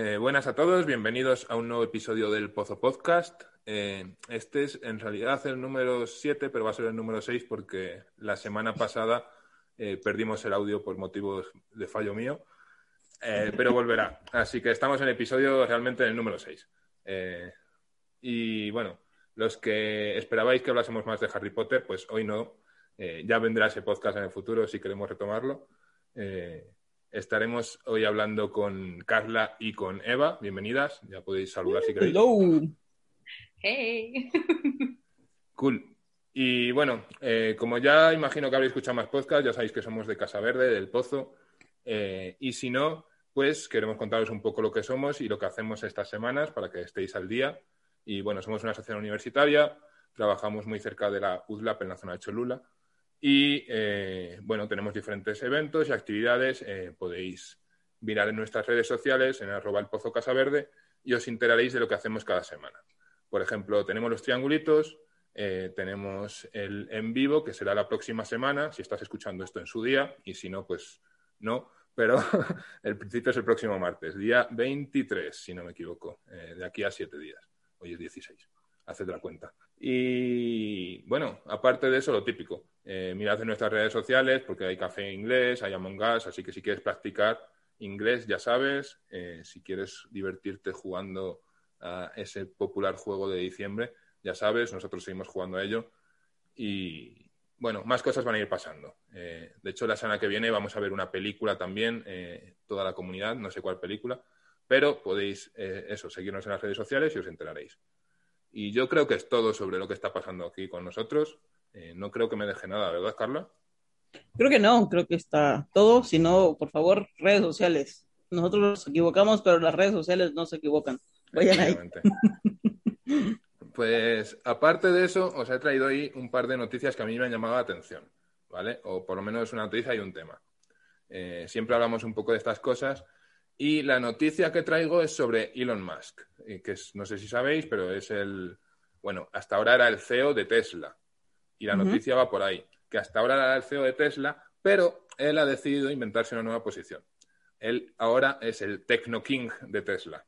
Eh, buenas a todos, bienvenidos a un nuevo episodio del Pozo Podcast. Eh, este es en realidad el número 7, pero va a ser el número 6 porque la semana pasada eh, perdimos el audio por motivos de fallo mío, pero volverá. Así que estamos en el episodio realmente en el número 6. y bueno, los que esperabais que hablásemos más de Harry Potter, pues hoy no. ya vendrá ese podcast en el futuro si queremos retomarlo. Estaremos hoy hablando con Carla y con Eva. Bienvenidas. Ya podéis saludar si queréis. Hello. Hey. Cool. Y bueno, eh, como ya imagino que habréis escuchado más podcasts, ya sabéis que somos de Casa Verde, del Pozo. Eh, y si no, pues queremos contaros un poco lo que somos y lo que hacemos estas semanas para que estéis al día. Y bueno, somos una asociación universitaria, trabajamos muy cerca de la UDLAP en la zona de Cholula. Y eh, bueno, tenemos diferentes eventos y actividades. Eh, podéis mirar en nuestras redes sociales, en arroba el pozo Casa Verde, y os enteraréis de lo que hacemos cada semana. Por ejemplo, tenemos los triangulitos, eh, tenemos el en vivo, que será la próxima semana, si estás escuchando esto en su día, y si no, pues no. Pero el principio es el próximo martes, día 23, si no me equivoco, de aquí a siete días. Hoy es 16 haced la cuenta. Y bueno, aparte de eso, lo típico. Eh, mirad en nuestras redes sociales porque hay café en inglés, hay Among Us, así que si quieres practicar inglés, ya sabes. Eh, si quieres divertirte jugando a ese popular juego de diciembre, ya sabes, nosotros seguimos jugando a ello. Y bueno, más cosas van a ir pasando. Eh, de hecho, la semana que viene vamos a ver una película también, toda la comunidad, no sé cuál película, pero podéis, eso, seguirnos en las redes sociales y os enteraréis. Y yo creo que es todo sobre lo que está pasando aquí con nosotros. Eh, no creo que me deje nada, ¿verdad, Carla? Creo que no, creo que está todo. Si no, por favor, redes sociales. Nosotros nos equivocamos, pero las redes sociales no se equivocan. Vayan ahí. Pues aparte de eso, os he traído ahí un par de noticias que a mí me han llamado la atención, ¿vale? O por lo menos una noticia y un tema. Eh, siempre hablamos un poco de estas cosas y la noticia que traigo es sobre Elon Musk, que es, no sé si sabéis, pero es el, bueno, hasta ahora era el CEO de Tesla. Y la noticia va por ahí, que hasta ahora era el CEO de Tesla, pero él ha decidido inventarse una nueva posición. Él ahora es el Tecno King de Tesla.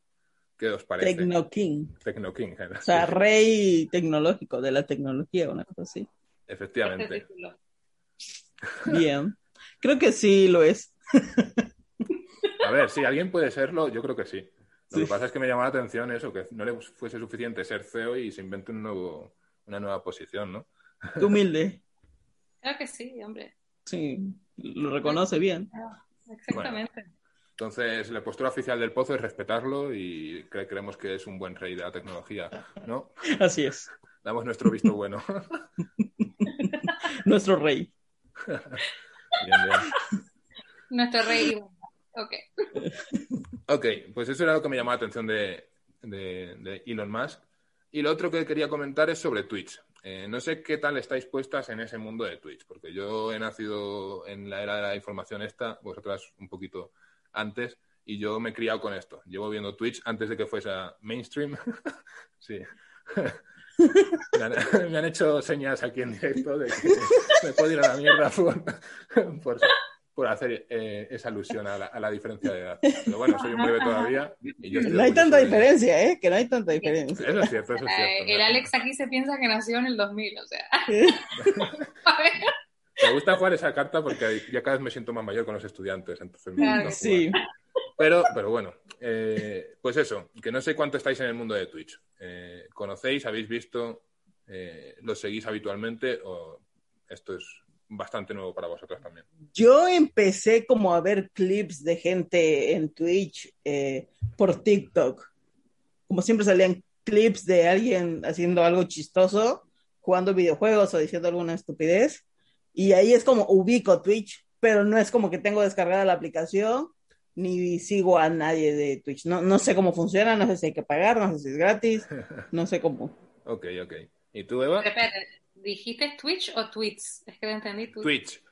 ¿Qué os parece? Tecno King. Tecno King. O sea, rey tecnológico de la tecnología, una cosa así. Efectivamente. Bien. Creo que sí lo es. A ver, si alguien puede serlo, yo creo que sí. Lo que pasa es que me llama la atención eso, que no le fuese suficiente ser CEO y se invente un nuevo, una nueva posición, ¿no? Qué humilde. Creo que sí, hombre. Sí, lo reconoce bien. Exactamente. entonces, la postura oficial del Pozo es respetarlo y creemos que es un buen rey de la tecnología, ¿no? Así es. Damos nuestro visto bueno. nuestro rey. bien, bien. Nuestro rey Ok. pues eso era lo que me llamó la atención de, Elon Musk. Y lo otro que quería comentar es sobre Twitch. Eh, no sé qué tal estáis puestas en ese mundo de Twitch, porque yo he nacido en la era de la información esta, vosotras un poquito antes, y yo me he criado con esto. Llevo viendo Twitch antes de que fuese mainstream. sí. me, han, hecho señas aquí en directo de que me puedo ir a la mierda por, por hacer eh, esa alusión a la, diferencia de edad. Pero bueno, soy un bebé todavía. no hay tanta diferencia, ¿eh? Que no hay tanta diferencia. Eso es cierto, eso es cierto. el Alex aquí se piensa que nació en el 2000, o sea. me gusta jugar esa carta porque ya cada vez me siento más mayor con los estudiantes. Entonces me sí. Pero, pero bueno, eh, pues eso, que no sé cuánto estáis en el mundo de Twitch. Eh, ¿Conocéis, habéis visto, lo seguís habitualmente o esto es bastante nuevo para vosotros también. Yo empecé como a ver clips de gente en Twitch eh, por TikTok. Como siempre salían clips de alguien haciendo algo chistoso, jugando videojuegos o diciendo alguna estupidez. Y ahí es como ubico Twitch, pero no es como que tengo descargada la aplicación ni sigo a nadie de Twitch. No, no sé cómo funciona, no sé si hay que pagar, no sé si es gratis, no sé cómo. Ok, ok. ¿Y tú, Eva? Pero espérate, ¿dijiste Twitch o Tweets? Es que no entendí. Twitch.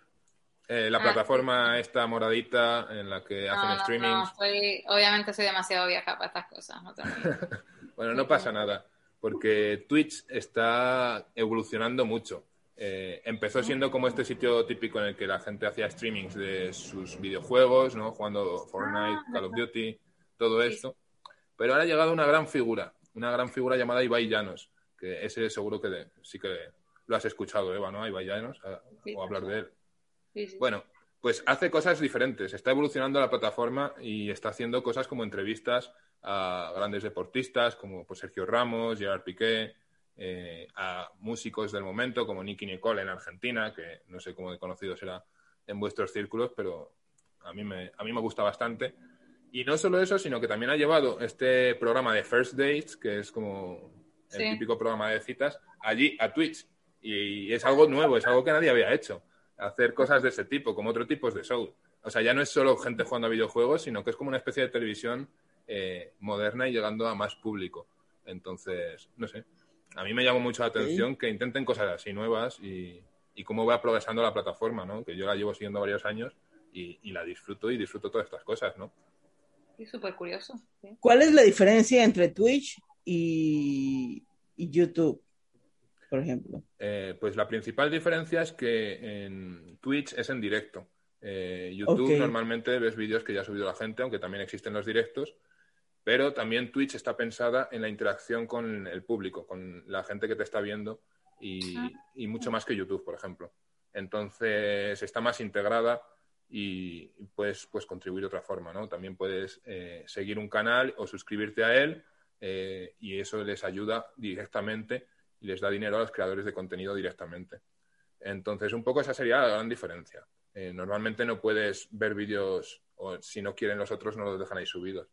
Eh, la Ah, plataforma esta moradita en la que No, hacen no, streaming. no, soy- obviamente soy demasiado vieja para estas cosas. No. Bueno, no pasa nada, porque Twitch está evolucionando mucho. Eh, empezó siendo como este sitio típico en el que la gente hacía streamings de sus videojuegos, ¿no? Jugando Fortnite, Call of Duty, todo Sí. esto. Pero ahora ha llegado una gran figura, una gran figura llamada Ibai Llanos, que ese seguro que de- sí que lo has escuchado, Eva, ¿no? A Ibai Llanos, a- Sí, o hablar de él. Sí, sí. Bueno, pues hace cosas diferentes. Está evolucionando la plataforma y está haciendo cosas como entrevistas a grandes deportistas como pues, Sergio Ramos, Gerard Piqué, eh, a músicos del momento como Nicky Nicole en Argentina, que no sé cómo de conocido será en vuestros círculos, pero a mí me, a mí me gusta bastante. Y no solo eso, sino que también ha llevado este programa de First Dates, que es como el Sí. típico programa de citas, allí a Twitch. Y es algo nuevo, es algo que nadie había hecho. Hacer cosas de ese tipo, como otros tipos de show. O sea, ya no es solo gente jugando a videojuegos, sino que es como una especie de televisión eh, moderna y llegando a más público. Entonces, no sé. A mí me llama mucho la atención que intenten cosas así nuevas y, y cómo va progresando la plataforma, ¿no? Que yo la llevo siguiendo varios años y, y la disfruto y disfruto todas estas cosas, ¿no? Sí, súper curioso. sí. ¿Cuál es la diferencia entre Twitch y, y YouTube, por ejemplo? Eh, pues la principal diferencia es que en Twitch es en directo. Eh, YouTube normalmente ves vídeos que ya ha subido la gente, aunque también existen los directos, pero también Twitch está pensada en la interacción con el público, con la gente que te está viendo y, y mucho más que YouTube, por ejemplo. Entonces está más integrada y puedes pues, contribuir de otra forma, ¿no? También puedes eh, seguir un canal o suscribirte a él eh, y eso les ayuda directamente les da dinero a los creadores de contenido directamente. Entonces, un poco esa sería la gran diferencia. Eh, normalmente no puedes ver vídeos, o si no quieren los otros, no los dejan ahí subidos.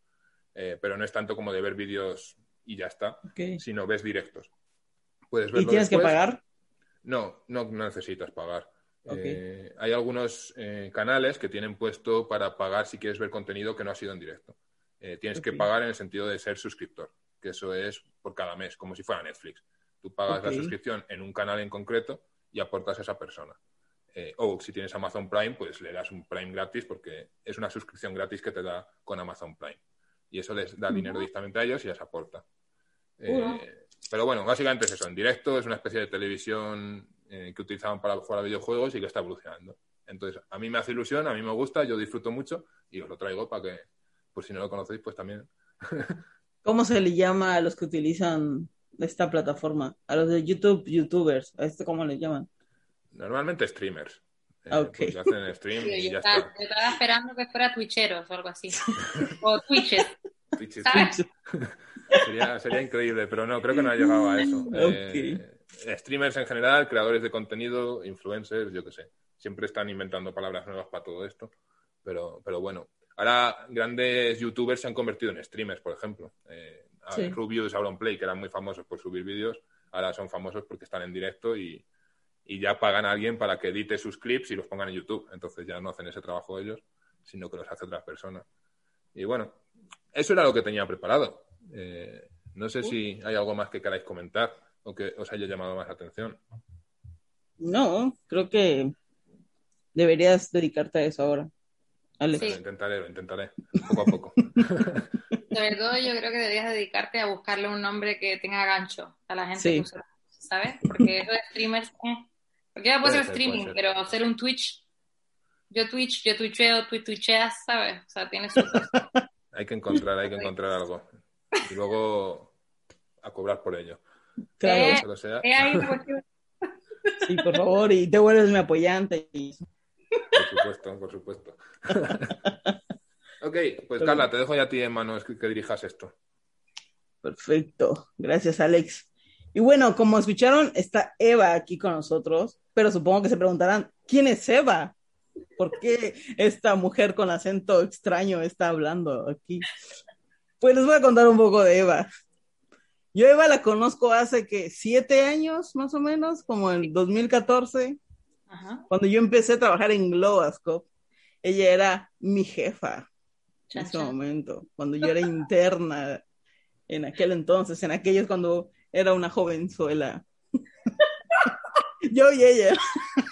Eh, pero no es tanto como de ver vídeos y ya está, sino ves directos. Puedes ¿Y verlo tienes que pagar? No, no, necesitas pagar. Eh, hay algunos canales que tienen puesto para pagar si quieres ver contenido que no ha sido en directo. Tienes que pagar en el sentido de ser suscriptor, que eso es por cada mes, como si fuera Netflix. Tú pagas la suscripción en un canal en concreto y aportas a esa persona. Eh, o si tienes Amazon Prime, pues le das un Prime gratis porque es una suscripción gratis que te da con Amazon Prime. Y eso les da dinero directamente a ellos y les aporta. Eh, pero bueno, básicamente es eso. En directo es una especie de televisión eh, que utilizaban para jugar a videojuegos y que está evolucionando. Entonces, a mí me hace ilusión, a mí me gusta, yo disfruto mucho y os lo traigo para que, por si no lo conocéis, pues también. ¿Cómo se le llama a los que utilizan esta plataforma? A los de YouTube, YouTubers. ¿A esto cómo le llaman? Normalmente streamers. Eh, Ok. pues hacen stream Sí, y yo, ya estaba, está. yo estaba esperando que fuera Twitcheros o algo así. o Twitches. Twitch- ¿Sabes? Sería, sería increíble, pero no, creo que no ha llegado a eso. Eh, streamers en general, creadores de contenido, influencers, yo qué sé. Siempre están inventando palabras nuevas para todo esto. Pero, pero bueno, ahora grandes youtubers se han convertido en streamers, por ejemplo. Eh, Sí. Rubius, Auronplay, que eran muy famosos por subir vídeos, ahora son famosos porque están en directo y, y ya pagan a alguien para que edite sus clips y los pongan en YouTube. Entonces ya no hacen ese trabajo ellos, sino que los hace otras personas. Y bueno, eso era lo que tenía preparado. Eh, no sé si hay algo más que queráis comentar o que os haya llamado más la atención. No, creo que deberías dedicarte a eso ahora. Alex. Sí. Lo intentaré, lo intentaré, poco a poco. Sobre todo yo creo que deberías dedicarte a buscarle un nombre que tenga gancho a la gente Sí. que usa, ¿sabes? Porque eso de streamers, eh. Porque ya puede Puede ser ser, streaming, puede ser. pero hacer un Twitch, yo Twitch, yo twitcheo, tú twitcheas, ¿sabes? O sea, tiene su cosa. Hay que encontrar, hay que encontrar algo. Y luego a cobrar por ello. Claro, Eh. Lo sea. Cuestión. sí, por favor, y te vuelves mi apoyante. y- Por supuesto, por supuesto. ok, pues Carla, te dejo ya a ti en manos que, que dirijas esto. Perfecto, gracias Alex. Y bueno, como escucharon, está Eva aquí con nosotros, pero supongo que se preguntarán, ¿quién es Eva? ¿Por qué esta mujer con acento extraño está hablando aquí? Pues les voy a contar un poco de Eva. Yo a Eva la conozco hace que siete años, más o menos, como en 2014, Ajá. cuando yo empecé a trabajar en Globascope. Ella era mi jefa en ese momento, cuando yo era interna en aquel entonces, en aquellos cuando era una jovenzuela. yo y ella.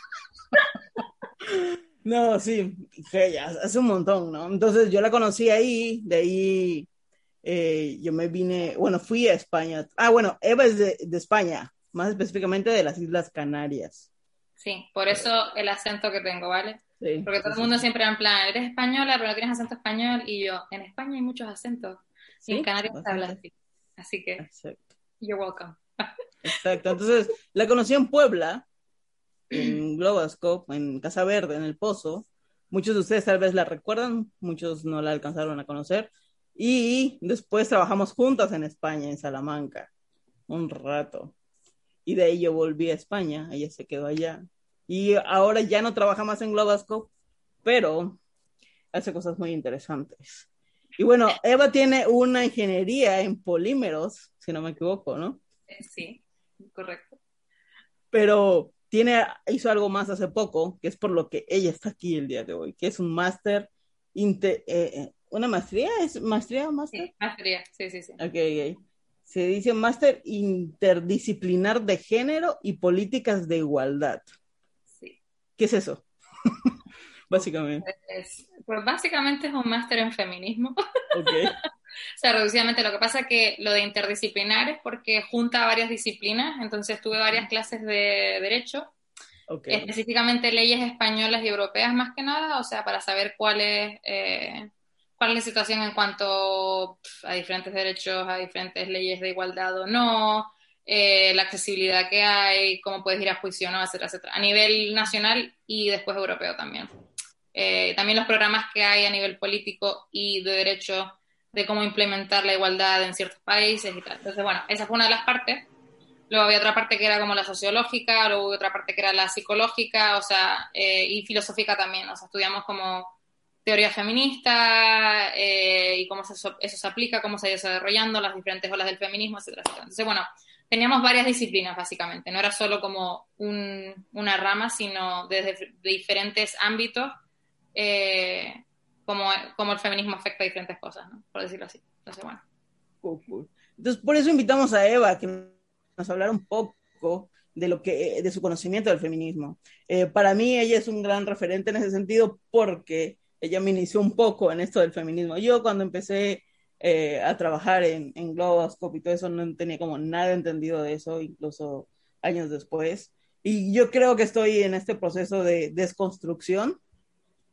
No, sí, ella, hace un montón, ¿no? Entonces yo la conocí ahí, de ahí eh, yo me vine, bueno, fui a España. Ah, bueno, Eva es de, de España, más específicamente de las Islas Canarias. Sí, por eso el acento que tengo, ¿vale? Sí, Porque todo sí, el mundo sí. siempre en plan, eres española, pero no tienes acento español. Y yo, en España hay muchos acentos. Y en Canarias se habla así. Así que, Exacto. you're welcome. Exacto. Entonces, la conocí en Puebla, en Globoscope, en Casa Verde, en El Pozo. Muchos de ustedes tal vez la recuerdan, muchos no la alcanzaron a conocer. Y después trabajamos juntas en España, en Salamanca, un rato. Y de ahí yo volví a España, ella se quedó allá. Y ahora ya no trabaja más en Globoscope, pero hace cosas muy interesantes. Y bueno, Eva tiene una ingeniería en polímeros, si no me equivoco, ¿no? Eh, Sí, correcto. pero tiene, hizo algo más hace poco, que es por lo que ella está aquí el día de hoy, que es un máster, eh, eh, una maestría, ¿es maestría o máster? Sí, más fría. Sí, sí, sí. Ok, ok. Se dice máster interdisciplinar de género y políticas de igualdad. ¿Qué es eso? Básicamente. Es- pues básicamente es un máster en feminismo. Ok. O sea, reducidamente, lo que pasa es que lo de interdisciplinar es porque junta varias disciplinas, entonces tuve varias clases de derecho, específicamente leyes españolas y europeas más que nada, o sea, para saber cuál es, eh, cuál es la situación en cuanto a diferentes derechos, a diferentes leyes de igualdad o no, eh, la accesibilidad que hay, cómo puedes ir a juicio no, etcétera, etcétera, a nivel nacional y después europeo también. Eh, también los programas que hay a nivel político y de derecho de cómo implementar la igualdad en ciertos países y tal. Entonces, bueno, esa fue una de las partes. Luego había otra parte que era como la sociológica, luego hubo otra parte que era la psicológica, o sea, eh, y filosófica también. O sea, estudiamos como teoría feminista eh, y cómo eso, se aplica, cómo se ha ido desarrollando, las diferentes olas del feminismo, etcétera, etcétera. Entonces, bueno, teníamos varias disciplinas básicamente. No era solo como un- una rama, sino desde de diferentes ámbitos eh, como, como el feminismo afecta a diferentes cosas, ¿no? por decirlo así. Entonces, bueno. Cool, cool. Entonces, por eso invitamos a Eva que nos hablara un poco de lo que de su conocimiento del feminismo. Eh, para mí ella es un gran referente en ese sentido porque ella me inició un poco en esto del feminismo. Yo cuando empecé eh, a trabajar en, en Globoscope y todo eso no tenía como nada entendido de eso, incluso años después. Y yo creo que estoy en este proceso de desconstrucción,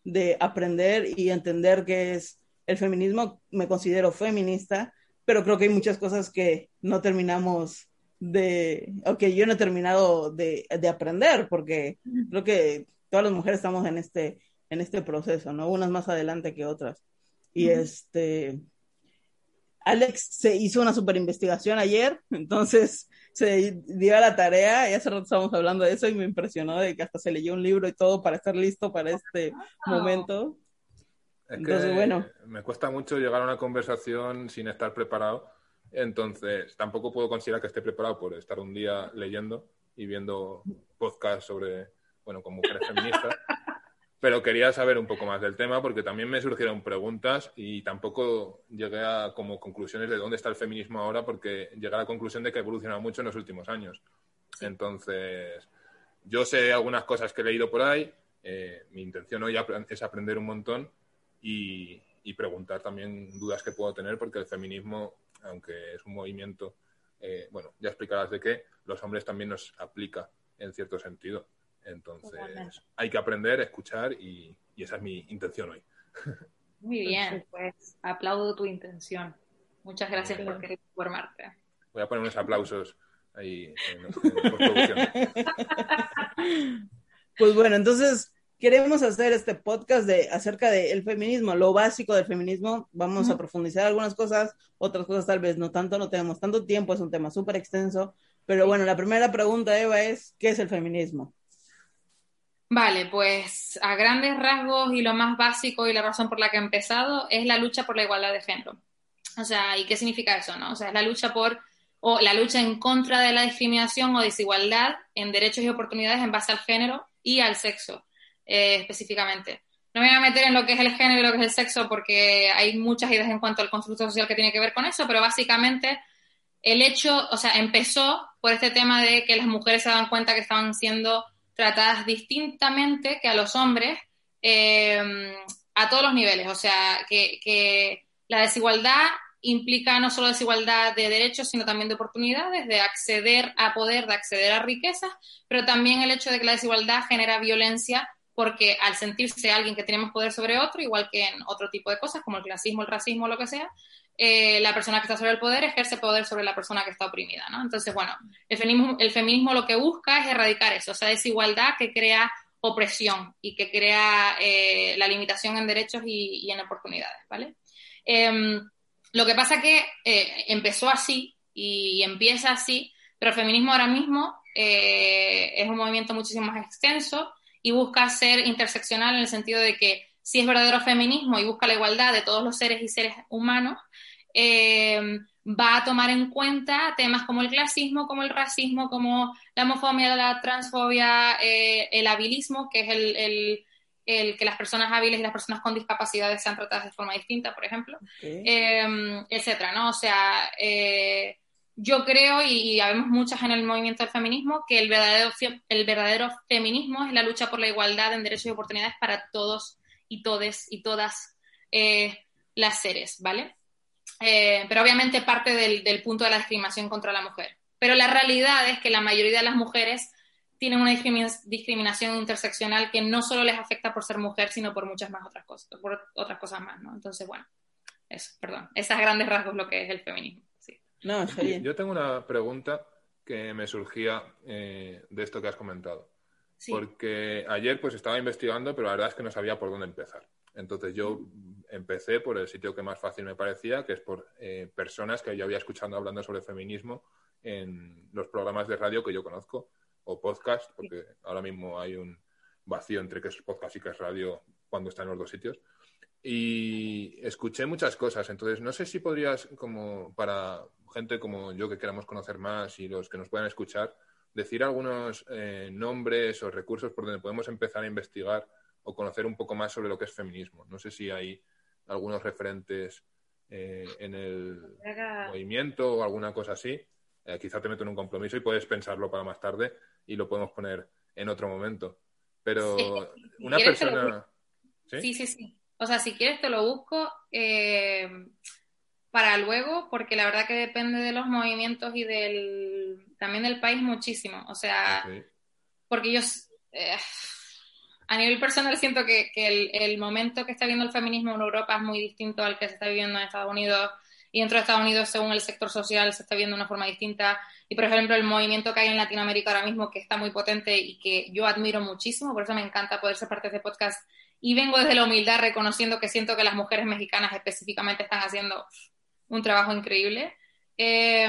de aprender y entender qué es el feminismo. Me considero feminista, pero creo que hay muchas cosas que no terminamos de, o que yo no he terminado de, de aprender, porque creo que todas las mujeres estamos en este, en este proceso, ¿no? Unas más adelante que otras. Y Ujú. este, Alex se hizo una super investigación ayer, entonces se dio a la tarea, y hace rato estábamos hablando de eso y me impresionó de que hasta se leyó un libro y todo para estar listo para este momento. Es Entonces, que bueno. me cuesta mucho llegar a una conversación sin estar preparado. Entonces, tampoco puedo considerar que esté preparado por estar un día leyendo y viendo podcasts sobre, bueno, con mujeres feministas. Pero quería saber un poco más del tema porque también me surgieron preguntas y tampoco llegué a como conclusiones de dónde está el feminismo ahora porque llegué a la conclusión de que ha evolucionado mucho en los últimos años. Entonces, yo sé algunas cosas que he leído por ahí. eh, mi intención hoy es aprender un montón y, y preguntar también dudas que puedo tener, porque el feminismo, aunque es un movimiento, eh, bueno, ya explicarás de qué, los hombres también nos aplica en cierto sentido. Entonces, Totalmente. hay que aprender, escuchar y, y esa es mi intención hoy. Muy bien, pues aplaudo tu intención. Muchas gracias por querer formarte. Voy a poner unos aplausos ahí en. Pues bueno, entonces queremos hacer este podcast de acerca del feminismo, lo básico del feminismo. Vamos a profundizar algunas cosas, otras cosas tal vez no tanto, no tenemos tanto tiempo, es un tema súper extenso. Pero bueno, la primera pregunta, Eva, es ¿qué es el feminismo? Vale, pues a grandes rasgos y lo más básico y la razón por la que he empezado es la lucha por la igualdad de género. O sea, ¿y qué significa eso, no? O sea, es la lucha por, o la lucha en contra de la discriminación o desigualdad en derechos y oportunidades en base al género y al sexo, eh, específicamente. No me voy a meter en lo que es el género y lo que es el sexo porque hay muchas ideas en cuanto al constructo social que tiene que ver con eso, pero básicamente el hecho, o sea, empezó por este tema de que las mujeres se dan cuenta que estaban siendo tratadas distintamente que a los hombres eh, a todos los niveles. O sea, que, la desigualdad implica no solo desigualdad de derechos, sino también de oportunidades, de acceder a poder, de acceder a riquezas, pero también el hecho de que la desigualdad genera violencia porque al sentirse alguien que tiene poder sobre otro, igual que en otro tipo de cosas como el clasismo, el racismo, lo que sea, eh, la persona que está sobre el poder ejerce poder sobre la persona que está oprimida, ¿no? Entonces, bueno, el feminismo, el feminismo lo que busca es erradicar eso, esa desigualdad que crea opresión y que crea eh, la limitación en derechos y, en oportunidades, ¿vale? Em, lo que pasa que eh, empezó así y empieza así, pero el feminismo ahora mismo es un movimiento muchísimo más extenso y busca ser interseccional en el sentido de que si es verdadero feminismo y busca la igualdad de todos los seres y seres humanos, eh, va a tomar en cuenta temas como el clasismo, como el racismo, como la homofobia, la transfobia, eh, el habilismo, que es el, que las personas hábiles y las personas con discapacidades sean tratadas de forma distinta, por ejemplo, eh, etcétera, ¿no? O sea, yo creo, y, y habemos muchas en el movimiento del feminismo, que el verdadero, el verdadero feminismo es la lucha por la igualdad en derechos y oportunidades para todos y todes y todas las seres, ¿vale? Eh, pero obviamente parte del, punto de la discriminación contra la mujer. Pero la realidad es que la mayoría de las mujeres tienen una discriminación interseccional que no solo les afecta por ser mujer, sino por muchas más otras cosas, por otras cosas más, ¿no? Entonces, bueno, eso, perdón, esas grandes rasgos lo que es el feminismo. Sí. No, Yo tengo una pregunta que me surgía eh, de esto que has comentado. Porque ayer pues estaba investigando, pero la verdad es que no sabía por dónde empezar. Entonces yo empecé por el sitio que más fácil me parecía, que es por eh, personas que yo había escuchado hablando sobre feminismo en los programas de radio que yo conozco, o podcast, porque ahora mismo hay un vacío entre que es podcast y que es radio cuando está en los dos sitios. Y escuché muchas cosas, entonces no sé si podrías, como para gente como yo que queramos conocer más y los que nos puedan escuchar, decir algunos eh, nombres o recursos por donde podemos empezar a investigar o conocer un poco más sobre lo que es feminismo. No sé si hay algunos referentes eh, en el movimiento o alguna cosa así. Eh, quizá te meto en un compromiso y puedes pensarlo para más tarde y lo podemos poner en otro momento. Pero una persona... ¿Sí? ¿Sí? sí, O sea, si quieres te lo busco eh, para luego, porque la verdad que depende de los movimientos y del también del país muchísimo. O sea, porque yo a nivel personal siento que, el, momento que está viendo el feminismo en Europa es muy distinto al que se está viviendo en Estados Unidos y dentro de Estados Unidos según el sector social se está viendo de una forma distinta y por ejemplo el movimiento que hay en Latinoamérica ahora mismo que está muy potente y que yo admiro muchísimo, por eso me encanta poder ser parte de este podcast y vengo desde la humildad reconociendo que siento que las mujeres mexicanas específicamente están haciendo un trabajo increíble. Eh,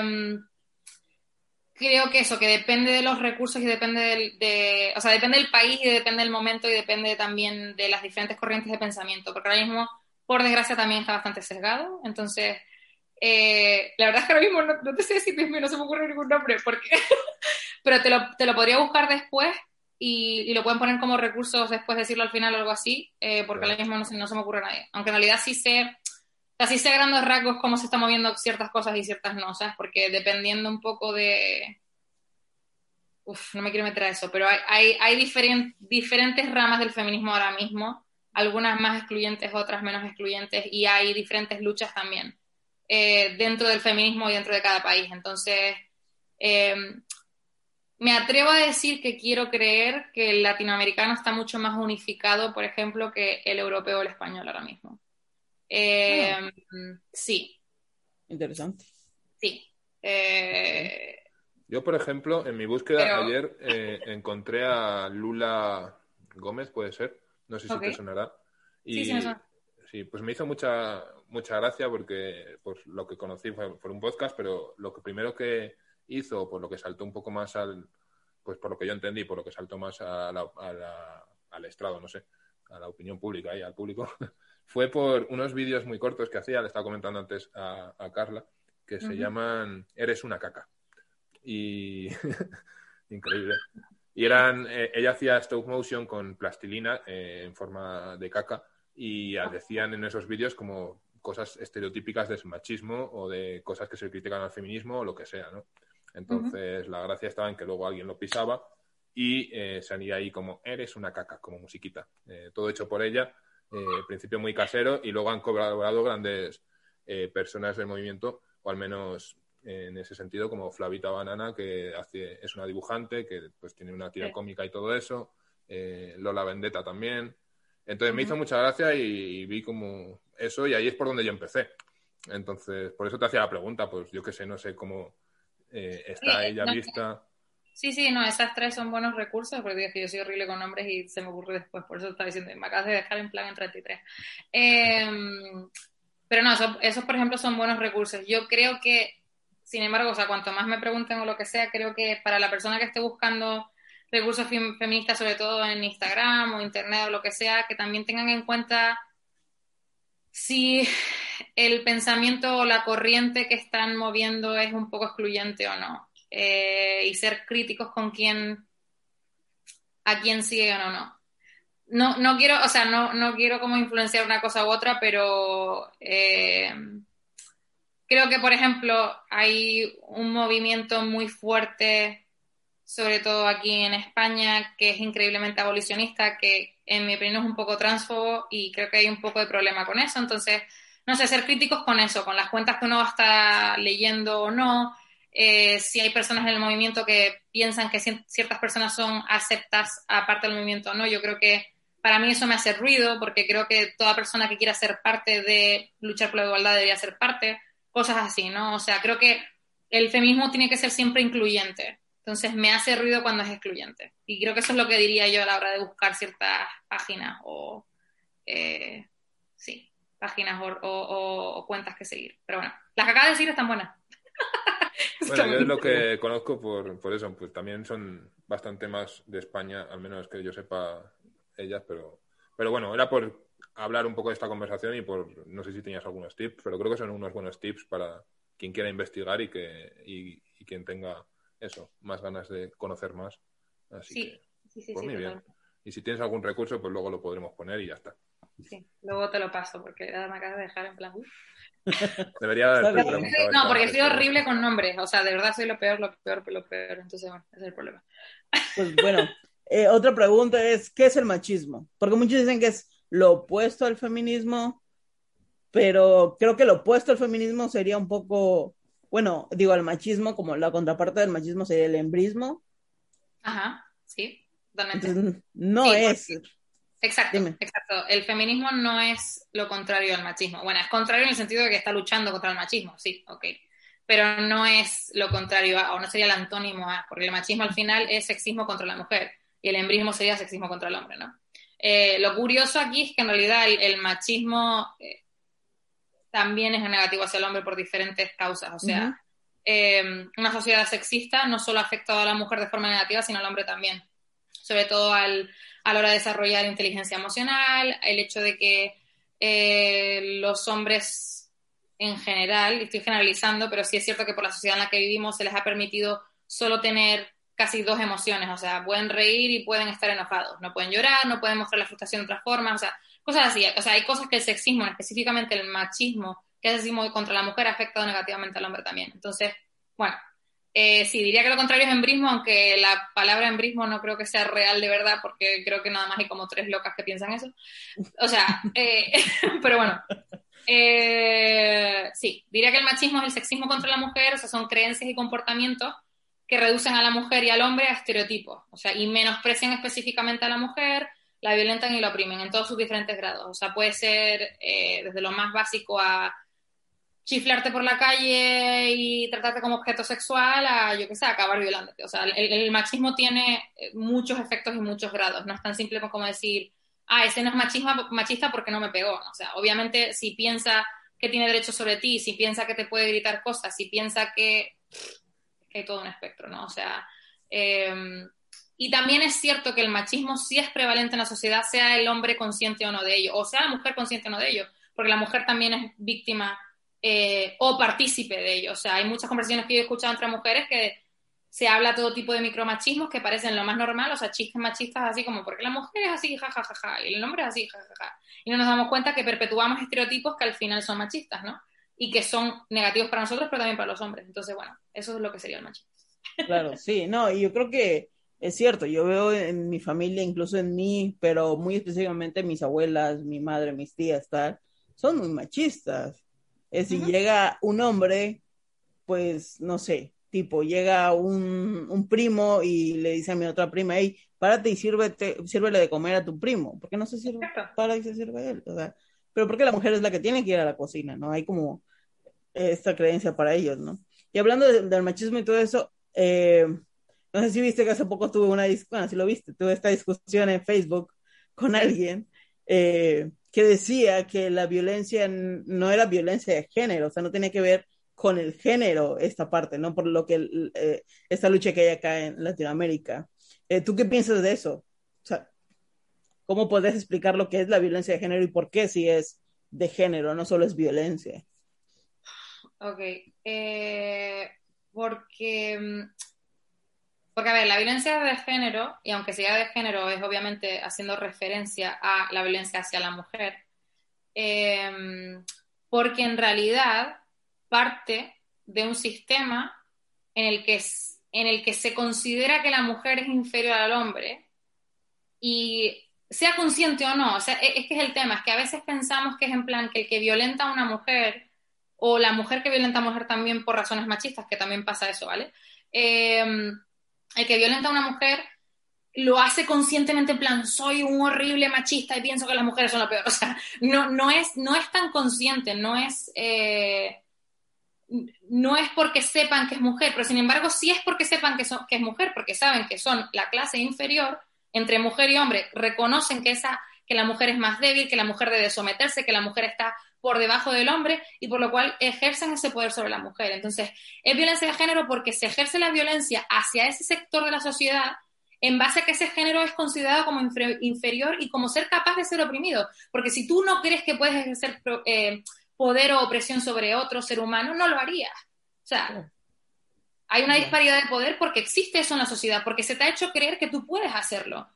creo que eso, que depende de los recursos y depende del, de, o sea, depende del país y depende del momento y depende también de las diferentes corrientes de pensamiento, porque ahora mismo, por desgracia, también está bastante sesgado, entonces, eh, la verdad es que ahora mismo no, te sé decir, no se me ocurre ningún nombre, porque, pero te lo, te lo podría buscar después y, lo pueden poner como recursos después de decirlo al final o algo así, eh, porque ahora mismo no se, no se me ocurre nadie, aunque en realidad sí sé así sé grandes rasgos cómo se están moviendo ciertas cosas y ciertas no, ¿sabes? Porque dependiendo un poco de... Uf, no me quiero meter a eso, pero hay, hay, diferentes ramas del feminismo ahora mismo, algunas más excluyentes, otras menos excluyentes, y hay diferentes luchas también eh, dentro del feminismo y dentro de cada país. Entonces, eh, me atrevo a decir que quiero creer que el latinoamericano está mucho más unificado, por ejemplo, que el europeo o el español ahora mismo. Eh, sí. Interesante. Sí. Eh, Yo, por ejemplo, en mi búsqueda ayer eh, encontré a Lula Gómez, puede ser. No sé si te sonará. Y, sí, sí, pues me hizo mucha, mucha gracia porque pues, lo que conocí fue, un podcast, pero lo que primero que hizo, por lo que saltó un poco más al, pues por lo que yo entendí, por lo que saltó más a al estrado, no sé, a la opinión pública y al público, fue por unos vídeos muy cortos que hacía, le estaba comentando antes a, Carla, que se llaman Eres una caca. Y increíble. Y eran, eh, ella hacía stop motion con plastilina eh, en forma de caca y decían en esos vídeos como cosas estereotípicas del machismo o de cosas que se critican al feminismo o lo que sea, ¿no? Entonces, la gracia estaba en que luego alguien lo pisaba y eh, salía ahí como, eres una caca, como musiquita. Eh, todo hecho por ella, eh, al principio muy casero, y luego han colaborado grandes personas del movimiento, o al menos en ese sentido, como Flavita Banana, que hace, es una dibujante, que pues tiene una tira cómica y todo eso, Lola Vendetta también. Entonces me hizo mucha gracia y, vi como eso, y ahí es por donde yo empecé. Entonces, por eso te hacía la pregunta, pues yo qué sé, no sé cómo está ella vista. Sí, sí, no, esas tres son buenos recursos, porque es que yo soy horrible con nombres y se me ocurre después, por eso estaba diciendo, me acabas de dejar en plan en 33. Em, pero no, esos, por ejemplo, son buenos recursos. Yo creo que, sin embargo, o sea, cuanto más me pregunten o lo que sea, creo que para la persona que esté buscando recursos feministas, sobre todo en Instagram o Internet o lo que sea, que también tengan en cuenta si el pensamiento o la corriente que están moviendo es un poco excluyente o no. Eh, y ser críticos con quién, a quién siguen o no. No, no quiero, o sea, no, no quiero como influenciar una cosa u otra, pero eh, creo que, por ejemplo, hay un movimiento muy fuerte, sobre todo aquí en España, que es increíblemente abolicionista, que en mi opinión es un poco transfobo y creo que hay un poco de problema con eso. Entonces, no sé, ser críticos con eso, con las cuentas que uno está leyendo o no, eh, si hay personas en el movimiento que piensan que ciertas personas son aceptas aparte del movimiento o no. Yo creo que para mí eso me hace ruido porque creo que toda persona que quiera ser parte de luchar por la igualdad debería ser parte, cosas así, ¿no? O sea, creo que el feminismo tiene que ser siempre incluyente. Entonces me hace ruido cuando es excluyente. Y creo que eso es lo que diría yo a la hora de buscar ciertas páginas o, eh, sí, páginas o, o, cuentas que seguir. Pero bueno, las que acabas de decir están buenas. Bueno, yo es lo que conozco por, por eso, pues también son bastante más de España, al menos que yo sepa ellas, pero, pero bueno, era por hablar un poco de esta conversación y por, no sé si tenías algunos tips, pero creo que son unos buenos tips para quien quiera investigar y que y, quien tenga eso, más ganas de conocer más. Así sí, que, sí, sí, pues muy bien. Y si tienes algún recurso, pues luego lo podremos poner y ya está. Sí, luego te lo paso porque me acabas de dejar en plan. Debería haber No, porque soy horrible con nombres. O sea, de verdad soy lo peor, lo peor, lo peor. Entonces, bueno, ese es el problema. Pues bueno, eh, otra pregunta es: ¿qué es el machismo? Porque muchos dicen que es lo opuesto al feminismo, pero creo que lo opuesto al feminismo sería un poco, bueno, digo, al machismo, como la contraparte del machismo sería el embrismo. Ajá, sí, totalmente. no es. Exacto, exacto. El feminismo no es lo contrario al machismo. Bueno, es contrario en el sentido de que está luchando contra el machismo, sí, ok. Pero no es lo contrario a, o no sería el antónimo a, porque el machismo al final es sexismo contra la mujer y el embrismo sería sexismo contra el hombre, ¿no? Eh, lo curioso aquí es que en realidad el, machismo eh, también es negativo hacia el hombre por diferentes causas. O sea, eh, una sociedad sexista no solo afecta a la mujer de forma negativa, sino al hombre también. Sobre todo al, a la hora de desarrollar inteligencia emocional, el hecho de que eh, los hombres en general, estoy generalizando, pero sí es cierto que por la sociedad en la que vivimos se les ha permitido solo tener casi dos emociones, o sea, pueden reír y pueden estar enojados, no pueden llorar, no pueden mostrar la frustración de otras formas, o sea, cosas así, o sea, hay cosas que el sexismo, específicamente el machismo, que el sexismo contra la mujer, ha afectado negativamente al hombre también. Entonces, bueno, eh, sí, diría que lo contrario es embrismo, aunque la palabra embrismo no creo que sea real de verdad, porque creo que nada más hay como tres locas que piensan eso. O sea, eh, pero bueno. Eh, sí, diría que el machismo es el sexismo contra la mujer, o sea, son creencias y comportamientos que reducen a la mujer y al hombre a estereotipos, o sea, y menosprecian específicamente a la mujer, la violentan y la oprimen en todos sus diferentes grados. O sea, puede ser desde lo más básico a chiflarte por la calle y tratarte como objeto sexual a, yo qué sé, acabar violándote. O sea, el, machismo tiene eh, muchos efectos y muchos grados. No es tan simple como decir, ah, ese no es machismo, machista porque no me pegó. O sea, obviamente si piensa que tiene derecho sobre ti, si piensa que te puede gritar cosas, si piensa que... que hay todo un espectro, ¿no? O sea... Em, y también es cierto que el machismo sí es prevalente en la sociedad, sea el hombre consciente o no de ello, o sea la mujer consciente o no de ello, porque la mujer también es víctima eh, o partícipe de ello. O sea, hay muchas conversaciones que yo he escuchado entre mujeres que se habla todo tipo de micromachismos que parecen lo más normal, o sea, chistes machistas así como, porque la mujer es así, jajajaja, ja, ja, y el hombre es así, jajaja. Ja, y no nos damos cuenta que perpetuamos estereotipos que al final son machistas, ¿no? Y que son negativos para nosotros, pero también para los hombres. Entonces, bueno, eso es lo que sería el machismo. Claro, sí, no, y yo creo que es cierto, yo veo en mi familia, incluso en mí, pero muy específicamente mis abuelas, mi madre, mis tías, tal, son muy machistas. Es si llega un hombre, pues, no sé, tipo, llega un, un, primo y le dice a mi otra prima, hey, párate y sírvete, sírvele de comer a tu primo, ¿por qué no se sirve? Para y se sirve él, o sea, pero porque la mujer es la que tiene que ir a la cocina, ¿no? Hay como esta creencia para ellos, ¿no? Y hablando del machismo y todo eso, eh, no sé si viste que hace poco tuve una discusión, si lo viste, tuve esta discusión en Facebook con alguien eh, que decía que la violencia no era violencia de género, o sea, no tiene que ver con el género esta parte, ¿no? Por lo que eh, esta lucha que hay acá en Latinoamérica. Eh, ¿Tú qué piensas de eso? O sea, ¿cómo puedes explicar lo que es la violencia de género y por qué si es de género, no solo es violencia? Ok, porque mm, porque, a ver, la violencia de género, y aunque sea de género, es obviamente haciendo referencia a la violencia hacia la mujer, em, porque en realidad parte de un sistema en el, que, en el que se considera que la mujer es inferior al hombre, y sea consciente o no, o sea, e, es que es el tema, es que a veces pensamos que es en plan que el que violenta a una mujer, o la mujer que violenta a mujer también por razones machistas, que también pasa eso, ¿vale? Eh, el que violenta a una mujer lo hace conscientemente en plan, soy un horrible machista y pienso que las mujeres son lo peor. O sea, no, no, es, no es tan consciente, no es, eh, no es porque sepan que es mujer, pero sin embargo sí es porque sepan que, son, es mujer, porque saben que son la clase inferior entre mujer y hombre, reconocen que, esa, que la mujer es más débil, que la mujer debe someterse, que la mujer está por debajo del hombre y por lo cual ejercen ese poder sobre la mujer. Entonces, es violencia de género porque se ejerce la violencia hacia ese sector de la sociedad en base a que ese género es considerado como inferior y como ser capaz de ser oprimido. Porque si tú no crees que puedes ejercer eh, poder o opresión sobre otro ser humano, no lo harías. O sea, hay una disparidad de poder porque existe eso en la sociedad, porque se te ha hecho creer que tú puedes hacerlo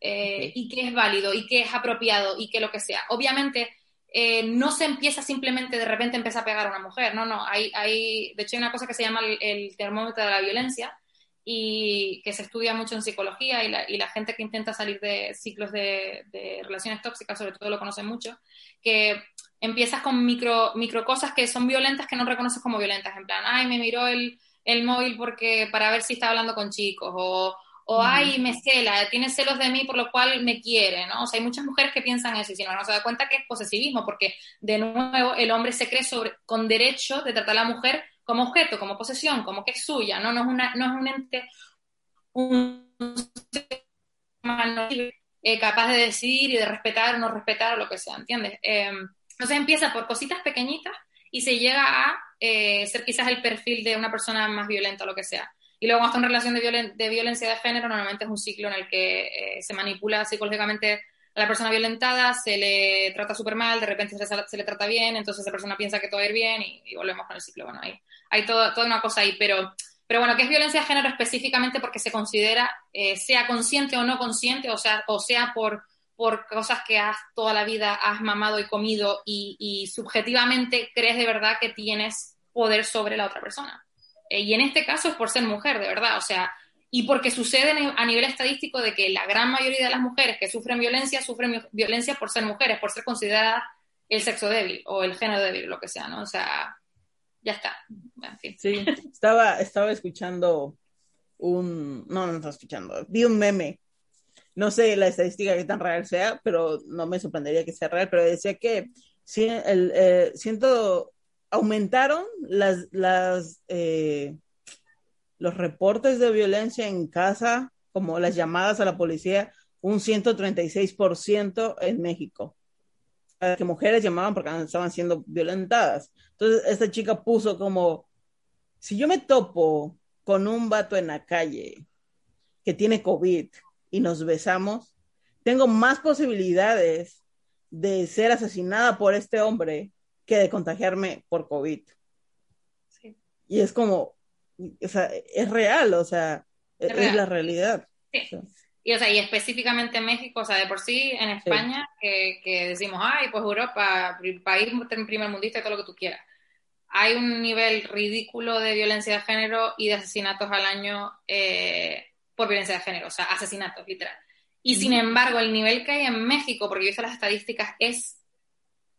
eh, y que es válido y que es apropiado y que lo que sea. Obviamente, eh, no se empieza simplemente de repente empieza a pegar a una mujer, no, no, hay, hay, de hecho hay una cosa que se llama el, termómetro de la violencia y que se estudia mucho en psicología y la, gente que intenta salir de ciclos de, relaciones tóxicas, sobre todo lo conocen mucho, que empiezas con micro, micro cosas que son violentas que no reconoces como violentas, en plan, ay, me miró el, el móvil porque para ver si está hablando con chicos, o, o ay, me cela, tiene celos de mí por lo cual me quiere, ¿no? O sea, hay muchas mujeres que piensan eso y si no, no se da cuenta que es posesivismo, porque de nuevo el hombre se cree sobre, con derecho de tratar a la mujer como objeto, como posesión, como que es suya, ¿no? No es, una, no es un ente, un eh, capaz de decidir y de respetar o no respetar o lo que sea, ¿entiendes? Eh, entonces empieza por cositas pequeñitas y se llega a eh, ser quizás el perfil de una persona más violenta o lo que sea. Y luego hasta una relación de, violencia de género normalmente es un ciclo en el que eh, se manipula psicológicamente a la persona violentada, se le trata súper mal, de repente se, le trata bien, entonces esa persona piensa que todo va a ir bien y, volvemos con el ciclo. Bueno, hay, hay toda una cosa ahí, pero, pero bueno, ¿qué es violencia de género específicamente? Porque se considera, eh, sea consciente o no consciente, o sea, o sea por, por cosas que has toda la vida has mamado y comido y subjetivamente crees de verdad que tienes poder sobre la otra persona. Eh, y en este caso es por ser mujer, de verdad, o sea, y porque sucede a nivel estadístico de que la gran mayoría de las mujeres que sufren violencia sufren violencia por ser mujeres, por ser consideradas el sexo débil o el género débil, lo que sea, ¿no? O sea, ya está. Sí, estaba, estaba escuchando un, no, no estaba escuchando, vi un meme. No sé la estadística que tan real sea, pero no me sorprendería que sea real, pero decía que sí, el, eh, aumentaron las, eh, los reportes de violencia en casa, como las llamadas a la policía, un 136% en México. Que mujeres llamaban porque estaban siendo violentadas. Entonces, esta chica puso como, si yo me topo con un vato en la calle que tiene COVID y nos besamos, tengo más posibilidades de ser asesinada por este hombre que de contagiarme por COVID. Sí. Y es como, o sea, es real, o sea, es, la realidad. Sí. y, o sea, y específicamente en México, o sea, de por sí en España, que, que, decimos, ay, pues Europa, país primer mundista todo lo que tú quieras. hay un nivel ridículo de violencia de género y de asesinatos al año eh, por violencia de género, o sea, asesinatos, literal. Y sin embargo, el nivel que hay en México, porque yo visto las estadísticas, es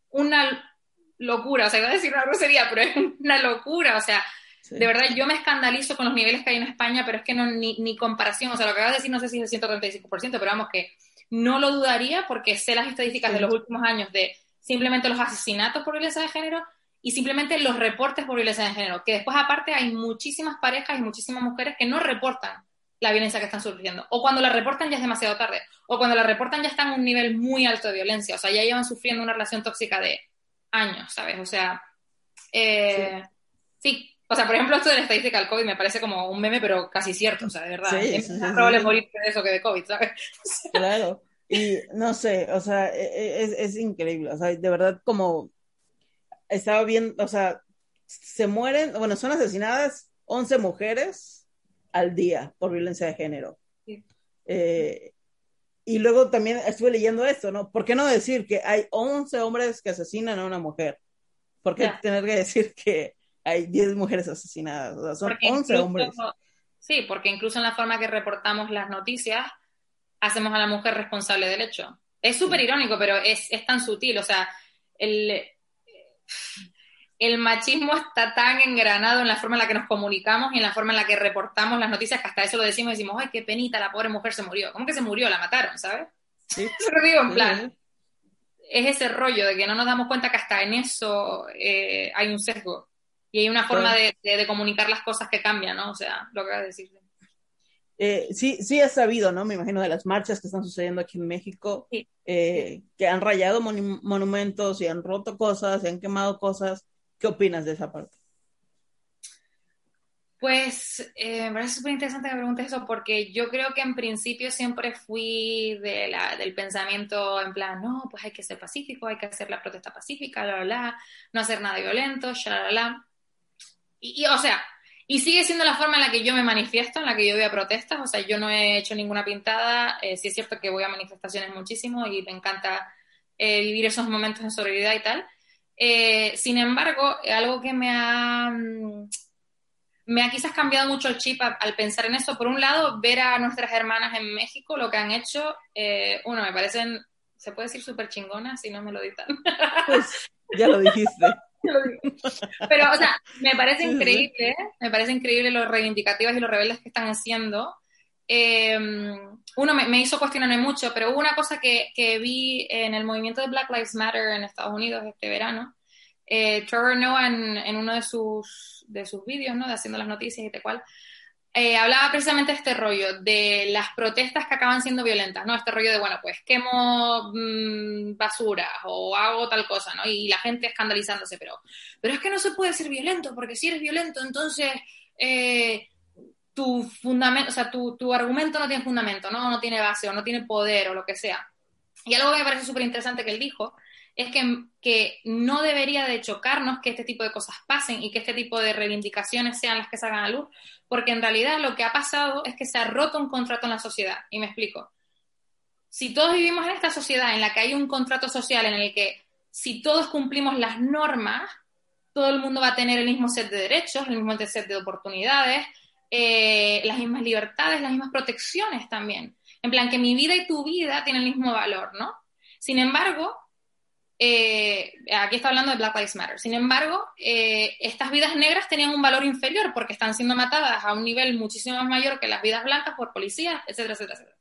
una locura, o sea, iba a decir una grosería, pero es una locura, o sea, de verdad yo me escandalizo con los niveles que hay en España, pero es que no, ni, ni comparación, o sea, lo que acabas de decir no sé si es el 135%, pero vamos que no lo dudaría porque sé las estadísticas de los últimos años de simplemente los asesinatos por violencia de género y simplemente los reportes por violencia de género, que después aparte hay muchísimas parejas y muchísimas mujeres que no reportan la violencia que están sufriendo, o cuando la reportan ya es demasiado tarde, o cuando la reportan ya están en un nivel muy alto de violencia, o sea, ya llevan sufriendo una relación tóxica de años, ¿sabes? O sea, eh, sí. O sea, por ejemplo, esto de la estadística del COVID me parece como un meme, pero casi cierto, o sea, de verdad. es más probable morir de eso que de COVID, ¿sabes? Claro. Y no sé, o sea, e, e, es, es increíble, o sea, de verdad como estaba viendo, o sea, se mueren, bueno, son asesinadas 11 mujeres al día por violencia de género. Eh, y luego también estuve leyendo esto, ¿no? ¿Por qué no decir que hay 11 hombres que asesinan a una mujer? ¿Por qué tener que decir que hay 10 mujeres asesinadas? O sea, son 11 hombres. Sí, porque incluso en la forma que reportamos las noticias, hacemos a la mujer responsable del hecho. Es súper irónico, pero es, es tan sutil. O sea, el, el machismo está tan engranado en la forma en la que nos comunicamos y en la forma en la que reportamos las noticias que hasta eso lo decimos y decimos, ay, qué penita, la pobre mujer se murió. ¿Cómo que se murió? La mataron, ¿sabes? Sí. Eso lo digo en plan. Es ese rollo de que no nos damos cuenta que hasta en eso eh, hay un sesgo y hay una forma de, comunicar las cosas que cambian, ¿no? O sea, lo que vas a decir. Eh, sí, sí has sabido, ¿no? Me imagino de las marchas que están sucediendo aquí en México, eh, que han rayado monumentos y han roto cosas, y han quemado cosas. ¿Qué opinas de esa parte? Pues eh, me parece súper interesante que me preguntes eso porque yo creo que en principio siempre fui de la, del pensamiento en plan, no, pues hay que ser pacífico, hay que hacer la protesta pacífica, la, la, la, no hacer nada violento, la, Y, y, o sea, y sigue siendo la forma en la que yo me manifiesto, en la que yo voy a protestas. O sea, yo no he hecho ninguna pintada. Eh, sí es cierto que voy a manifestaciones muchísimo y me encanta eh, vivir esos momentos en solidaridad y tal. Eh, sin embargo, algo que me ha, mm, me ha quizás cambiado mucho el chip al pensar en eso. Por un lado, ver a nuestras hermanas en México, lo que han hecho, eh, uno, me parecen, se puede decir súper chingonas si no me lo dictan. Pues ya lo dijiste. Pero, o sea, me parece increíble, me parece increíble lo reivindicativas y los rebeldes que están haciendo. Eh, uno me, hizo cuestionarme mucho, pero hubo una cosa que, que, vi en el movimiento de Black Lives Matter en Estados Unidos este verano. Eh, Trevor Noah en, en, uno de sus, de sus vídeos, ¿no? De haciendo las noticias y tal cual, eh, hablaba precisamente de este rollo, de las protestas que acaban siendo violentas, ¿no? Este rollo de, bueno, pues quemo mmm, basura o hago tal cosa, ¿no? Y la gente escandalizándose, pero, pero es que no se puede ser violento, porque si eres violento, entonces eh, tu fundamento, o sea, tu, tu, argumento no tiene fundamento, ¿no? No tiene base o no tiene poder o lo que sea. Y algo que me parece súper interesante que él dijo es que, que, no debería de chocarnos que este tipo de cosas pasen y que este tipo de reivindicaciones sean las que salgan a luz, porque en realidad lo que ha pasado es que se ha roto un contrato en la sociedad. Y me explico. Si todos vivimos en esta sociedad en la que hay un contrato social en el que si todos cumplimos las normas, todo el mundo va a tener el mismo set de derechos, el mismo set de oportunidades, eh, las mismas libertades, las mismas protecciones también. En plan, que mi vida y tu vida tienen el mismo valor, ¿no? Sin embargo, eh, aquí está hablando de Black Lives Matter. Sin embargo, eh, estas vidas negras tenían un valor inferior porque están siendo matadas a un nivel muchísimo más mayor que las vidas blancas por policías, etcétera, etcétera, etcétera.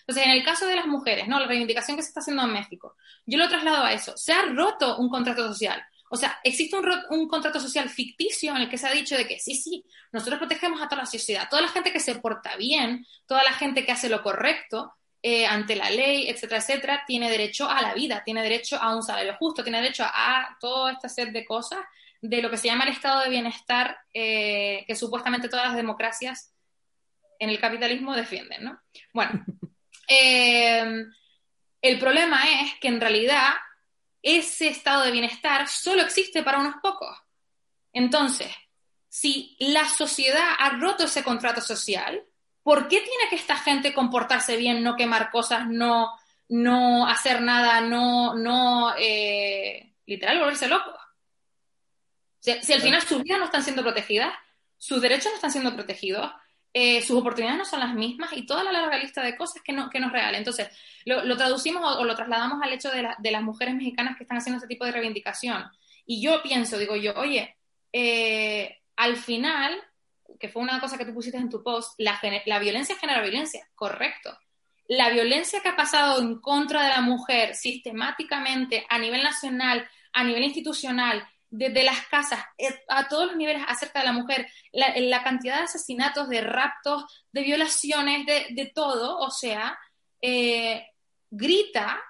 Entonces, en el caso de las mujeres, ¿no? La reivindicación que se está haciendo en México, yo lo traslado a eso. Se ha roto un contrato social. O sea, existe un, un, contrato social ficticio en el que se ha dicho de que sí, sí, nosotros protegemos a toda la sociedad, toda la gente que se porta bien, toda la gente que hace lo correcto, eh, ante la ley, etcétera, etcétera, tiene derecho a la vida, tiene derecho a un salario justo, tiene derecho a toda esta serie de cosas de lo que se llama el estado de bienestar eh, que supuestamente todas las democracias en el capitalismo defienden, ¿no? Bueno, eh, el problema es que en realidad ese estado de bienestar solo existe para unos pocos. Entonces, si la sociedad ha roto ese contrato social, ¿por qué tiene que esta gente comportarse bien, no quemar cosas, no, no hacer nada, no, no, eh, literal, volverse loco? Si, al final sus vidas no están siendo protegidas, sus derechos no están siendo protegidos, eh, sus oportunidades no son las mismas y toda la larga lista de cosas que, no, que regala. Entonces, lo, traducimos o, lo trasladamos al hecho de, de, las mujeres mexicanas que están haciendo este tipo de reivindicación. Y yo pienso, digo yo, oye, eh, al final, que fue una cosa que tú pusiste en tu post, la, la violencia genera violencia, correcto. La violencia que ha pasado en contra de la mujer sistemáticamente a nivel nacional, a nivel institucional, desde las casas, eh, a todos los niveles acerca de la mujer, la, cantidad de asesinatos, de raptos, de violaciones, de, todo, o sea, eh, grita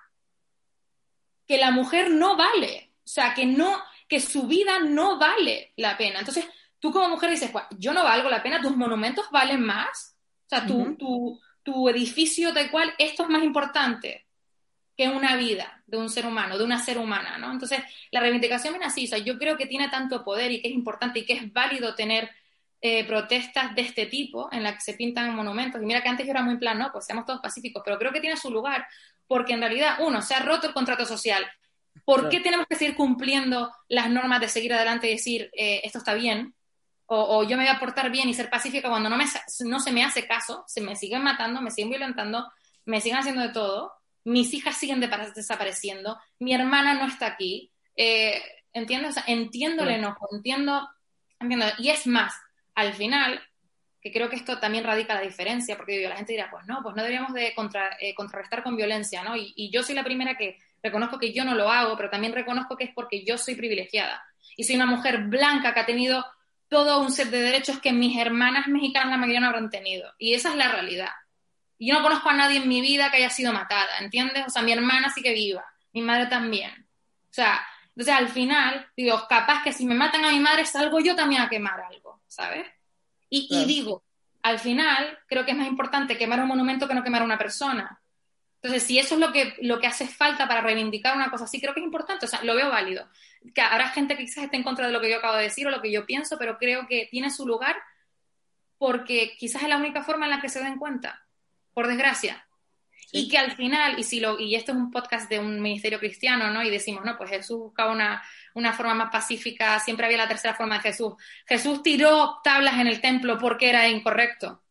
que la mujer no vale, o sea, que no, que su vida no vale la pena. Entonces, tú como mujer dices, yo no valgo la pena, tus monumentos valen más, o sea, tu, tu, tu edificio tal cual, esto es más importante que una vida de un ser humano, de una ser humana, ¿no? Entonces, la reivindicación viene así, o sea, yo creo que tiene tanto poder y que es importante y que es válido tener eh, protestas de este tipo en las que se pintan monumentos. Y mira que antes yo era muy en plan, no, pues seamos todos pacíficos, pero creo que tiene su lugar, porque en realidad, uno, se ha roto el contrato social. ¿Por qué tenemos que seguir cumpliendo las normas de seguir adelante y decir, eh, esto está bien? O, yo me voy a portar bien y ser pacífica cuando no, me, no se me hace caso, se me siguen matando, me siguen violentando, me siguen haciendo de todo mis hijas siguen desapareciendo, mi hermana no está aquí, eh, ¿entiendes? entiendo el enojo, entiendo, entiendo, y es más, al final, que creo que esto también radica la diferencia, porque la gente dirá, pues no, pues no deberíamos de eh, contrarrestar con violencia, ¿no? Y, yo soy la primera que reconozco que yo no lo hago, pero también reconozco que es porque yo soy privilegiada y soy una mujer blanca que ha tenido todo un set de derechos que mis hermanas mexicanas la mayoría no habrán tenido. Y esa es la realidad yo no conozco a nadie en mi vida que haya sido matada, ¿entiendes? O sea, mi hermana sí que viva, mi madre también. O sea, entonces al final, digo, capaz que si me matan a mi madre salgo yo también a quemar algo, ¿sabes? Y, digo, al final creo que es más importante quemar un monumento que no quemar a una persona. Entonces, si eso es lo que, lo que hace falta para reivindicar una cosa así, creo que es importante, o sea, lo veo válido. Que habrá gente que quizás esté en contra de lo que yo acabo de decir o lo que yo pienso, pero creo que tiene su lugar porque quizás es la única forma en la que se den cuenta por desgracia. Y que al final, y, si lo, y esto es un podcast de un ministerio cristiano, ¿no? Y decimos, no, pues Jesús buscaba una, una forma más pacífica, siempre había la tercera forma de Jesús. Jesús tiró tablas en el templo porque era incorrecto,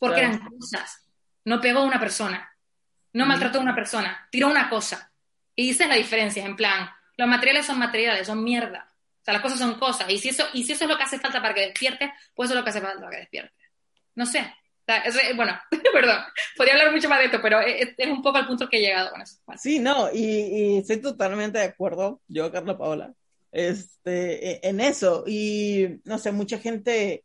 porque eran cosas. No pegó a una persona, no maltrató a una persona, tiró una cosa. Y esa es la diferencia, en plan, los materiales son materiales, son mierda. O sea, las cosas son cosas. Y si eso, y si eso es lo que hace falta para que despierte, pues eso es lo que hace falta para que despierte. No sé, bueno, perdón, podría hablar mucho más de esto, pero es, un poco al punto que he llegado con eso. Sí, no, y, estoy totalmente de acuerdo, yo, Carla Paola, este, e, en eso. Y no sé, mucha gente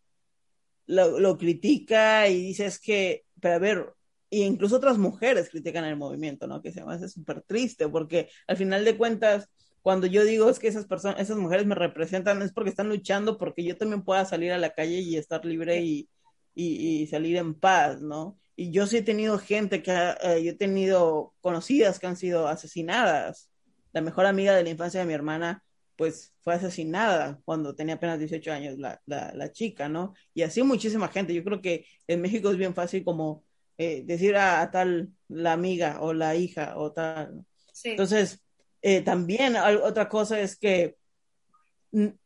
lo, critica y dice es que, pero a ver, e incluso otras mujeres critican el movimiento, ¿no? Que se me hace súper triste, porque al final de cuentas, cuando yo digo es que esas personas, esas mujeres me representan, es porque están luchando porque yo también pueda salir a la calle y estar libre y, y, salir en paz, ¿no? Y yo sí he tenido gente que, eh, yo he tenido conocidas que han sido asesinadas. La mejor amiga de la infancia de mi hermana, pues fue asesinada cuando tenía apenas 18 años la, la, chica, ¿no? Y así muchísima gente. Yo creo que en México es bien fácil como eh, decir a, tal la amiga o la hija o tal. Sí. Entonces, eh, también otra cosa es que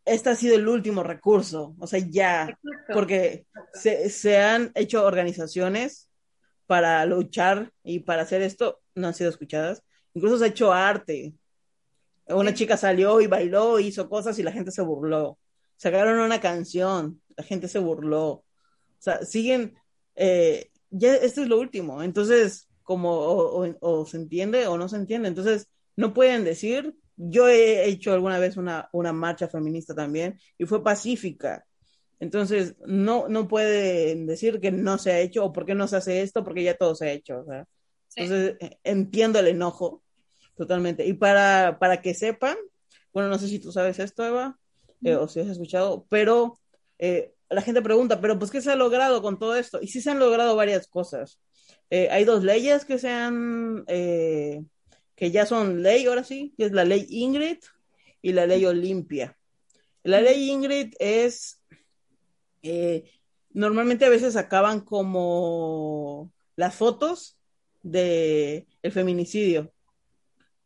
este ha sido el último recurso, o sea, ya, porque se, han hecho organizaciones para luchar y para hacer esto, no han sido escuchadas, incluso se ha hecho arte. Una chica salió y bailó, hizo cosas y la gente se burló. Sacaron una canción, la gente se burló. O sea, siguen, eh, ya esto es lo último. Entonces, como o se entiende o no se entiende. Entonces, no pueden decir yo he hecho alguna vez una, una marcha feminista también y fue pacífica. Entonces, no, no pueden decir que no se ha hecho o por qué no se hace esto, porque ya todo se ha hecho. Entonces, eh, entiendo el enojo totalmente. Y para, para que sepan, bueno, no sé si tú sabes esto, Eva, eh, o si has escuchado, pero eh, la gente pregunta, pero pues, ¿qué se ha logrado con todo esto? Y sí se han logrado varias cosas. hay dos leyes que se han que ya son ley ahora sí, que es la ley Ingrid y la ley Olimpia. La ley Ingrid es, eh, normalmente a veces acaban como las fotos de feminicidio.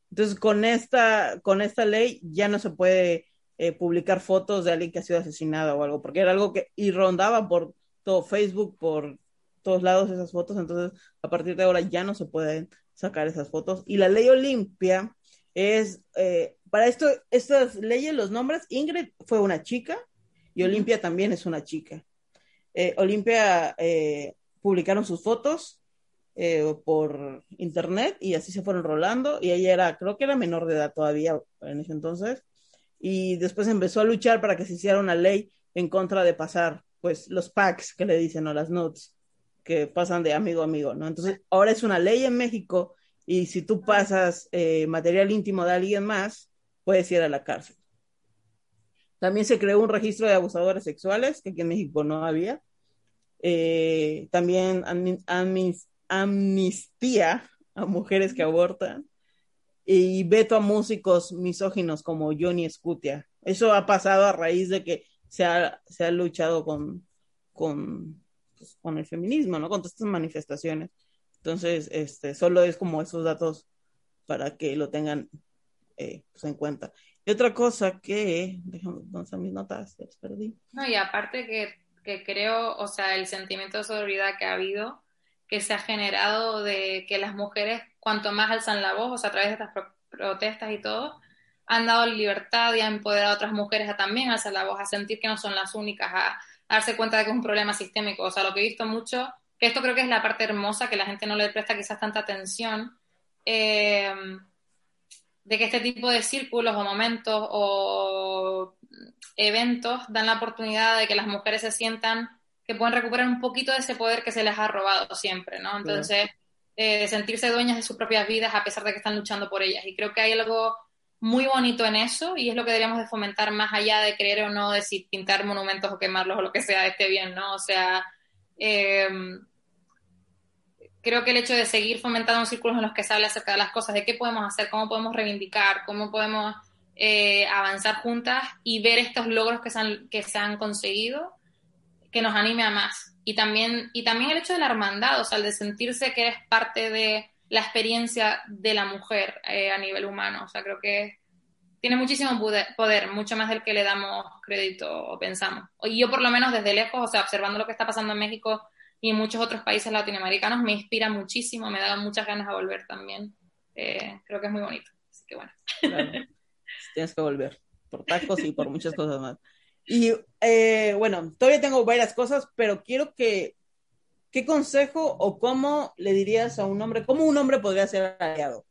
Entonces, con esta, con esta ley ya no se puede eh, publicar fotos de alguien que ha sido asesinado o algo, porque era algo que y rondaba por todo Facebook, por todos lados esas fotos, entonces a partir de ahora ya no se pueden sacar esas fotos. Y la ley Olimpia es, eh, para esto, estas leyes, los nombres, Ingrid fue una chica y Olimpia también es una chica. Eh, Olimpia eh, publicaron sus fotos eh, por internet y así se fueron rolando y ella era, creo que era menor de edad todavía en ese entonces y después empezó a luchar para que se hiciera una ley en contra de pasar pues los packs que le dicen o las notes que pasan de amigo a amigo, ¿no? Entonces ahora es una ley en México y si tú pasas eh, material íntimo de alguien más, puedes ir a la cárcel. También se creó un registro de abusadores sexuales, que aquí en México no había. Eh, también amnistía a mujeres que abortan y veto a músicos misóginos como Johnny Scutia. Eso ha pasado a raíz de que se ha, se ha luchado con, con, pues, con el feminismo, ¿no? Con todas estas manifestaciones. Entonces, este, solo es como esos datos para que lo tengan eh, pues, en cuenta. Y otra cosa que, déjame, ¿dónde están mis notas? Les perdí. No, y aparte que, que creo, o sea, el sentimiento de solidaridad que ha habido, que se ha generado de que las mujeres, cuanto más alzan la voz, o sea, a través de estas pro protestas y todo, han dado libertad y han empoderado a otras mujeres a también alzar la voz, a sentir que no son las únicas, a darse cuenta de que es un problema sistémico. O sea, lo que he visto mucho, que esto creo que es la parte hermosa, que la gente no le presta quizás tanta atención, eh, de que este tipo de círculos o momentos o eventos dan la oportunidad de que las mujeres se sientan que pueden recuperar un poquito de ese poder que se les ha robado siempre, ¿no? Entonces, eh, sentirse dueñas de sus propias vidas a pesar de que están luchando por ellas. Y creo que hay algo muy bonito en eso y es lo que deberíamos de fomentar más allá de creer o no de si pintar monumentos o quemarlos o lo que sea esté bien, ¿no? O sea, eh, creo que el hecho de seguir fomentando círculos en los que se habla acerca de las cosas, de qué podemos hacer, cómo podemos reivindicar, cómo podemos eh, avanzar juntas y ver estos logros que se han, que se han conseguido, que nos anime a más. Y también, y también el hecho de la hermandad, o sea, el de sentirse que eres parte de la experiencia de la mujer eh, a nivel humano. O sea, creo que tiene muchísimo poder, mucho más del que le damos crédito o pensamos. Y yo por lo menos desde lejos, o sea, observando lo que está pasando en México y en muchos otros países latinoamericanos, me inspira muchísimo, me da muchas ganas de volver también. Eh, creo que es muy bonito. Así que bueno. Claro. Tienes que volver, por tacos y por muchas cosas más. Y eh, bueno, todavía tengo varias cosas, pero quiero que, ¿qué consejo o cómo le dirías a un hombre, cómo un hombre podría ser aliado?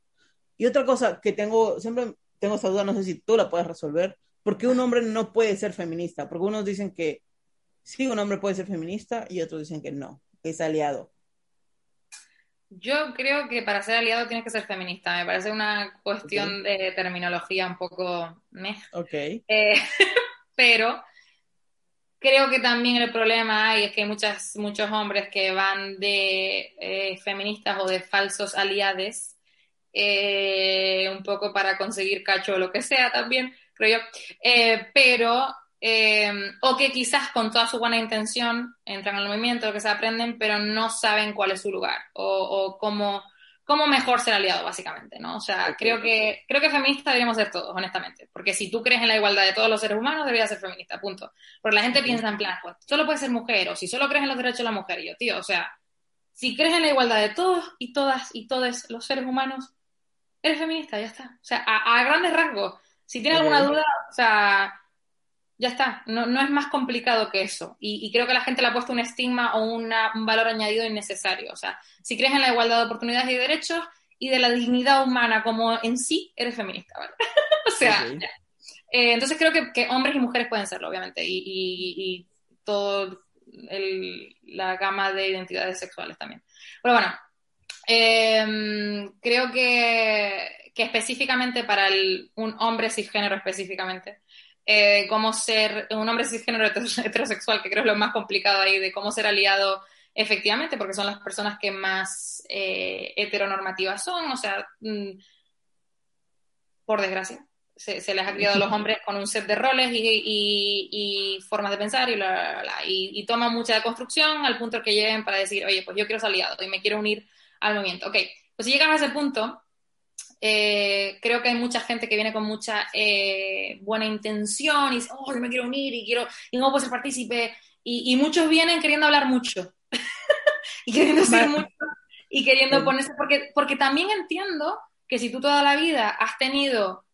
Y otra cosa que tengo, siempre tengo esta duda, no sé si tú la puedes resolver, ¿por qué un hombre no puede ser feminista? Porque unos dicen que sí, un hombre puede ser feminista y otros dicen que no, que es aliado. Yo creo que para ser aliado tienes que ser feminista. Me parece una cuestión okay. de terminología un poco meh. Ok. Eh, pero creo que también el problema hay es que hay muchas, muchos hombres que van de eh, feministas o de falsos aliades, eh, un poco para conseguir cacho o lo que sea también, creo yo, eh, pero, o que quizás con toda su buena intención entran al movimiento, lo que se aprenden, pero no saben cuál es su lugar o, o cómo cómo mejor ser aliado, básicamente, ¿no? O sea, creo que creo que feminista deberíamos ser todos, honestamente. Porque si tú crees en la igualdad de todos los seres humanos, deberías ser feminista, punto. Porque la gente piensa en plan, pues, solo puedes ser mujer, o si solo crees en los derechos de la mujer, y yo, tío, o sea, si crees en la igualdad de todos y todas y todos los seres humanos, eres feminista, ya está. O sea, a, a grandes rasgos. Si tienes okay. alguna duda, o sea, ya está, no, no, es más complicado que eso. Y, y, creo que la gente le ha puesto un estigma o una, un valor añadido innecesario. O sea, si crees en la igualdad de oportunidades y derechos y de la dignidad humana como en sí, eres feminista, ¿vale? o sea, okay. eh, entonces creo que, que, hombres y mujeres pueden serlo, obviamente, y, y, y todo el, la gama de identidades sexuales también. Pero bueno, eh, creo que, que específicamente para el, un hombre cisgénero específicamente, eh, cómo ser un hombre cisgénero heterosexual, que creo es lo más complicado ahí, de cómo ser aliado efectivamente, porque son las personas que más eh, heteronormativas son, o sea, mmm, por desgracia, se, se, les ha criado a los hombres con un set de roles y, y, y formas de pensar y, bla, bla, bla, y, y toma mucha construcción al punto que lleguen para decir, oye, pues yo quiero ser aliado y me quiero unir al movimiento. Ok, pues si llegan a ese punto, Eh, creo que hay mucha gente que viene con mucha eh, buena intención y dice, oh, yo me quiero unir y quiero, y no puedo ser partícipe. Y, muchos vienen queriendo hablar mucho y queriendo decir mucho y queriendo ponerse, porque, porque también entiendo que si tú toda la vida has tenido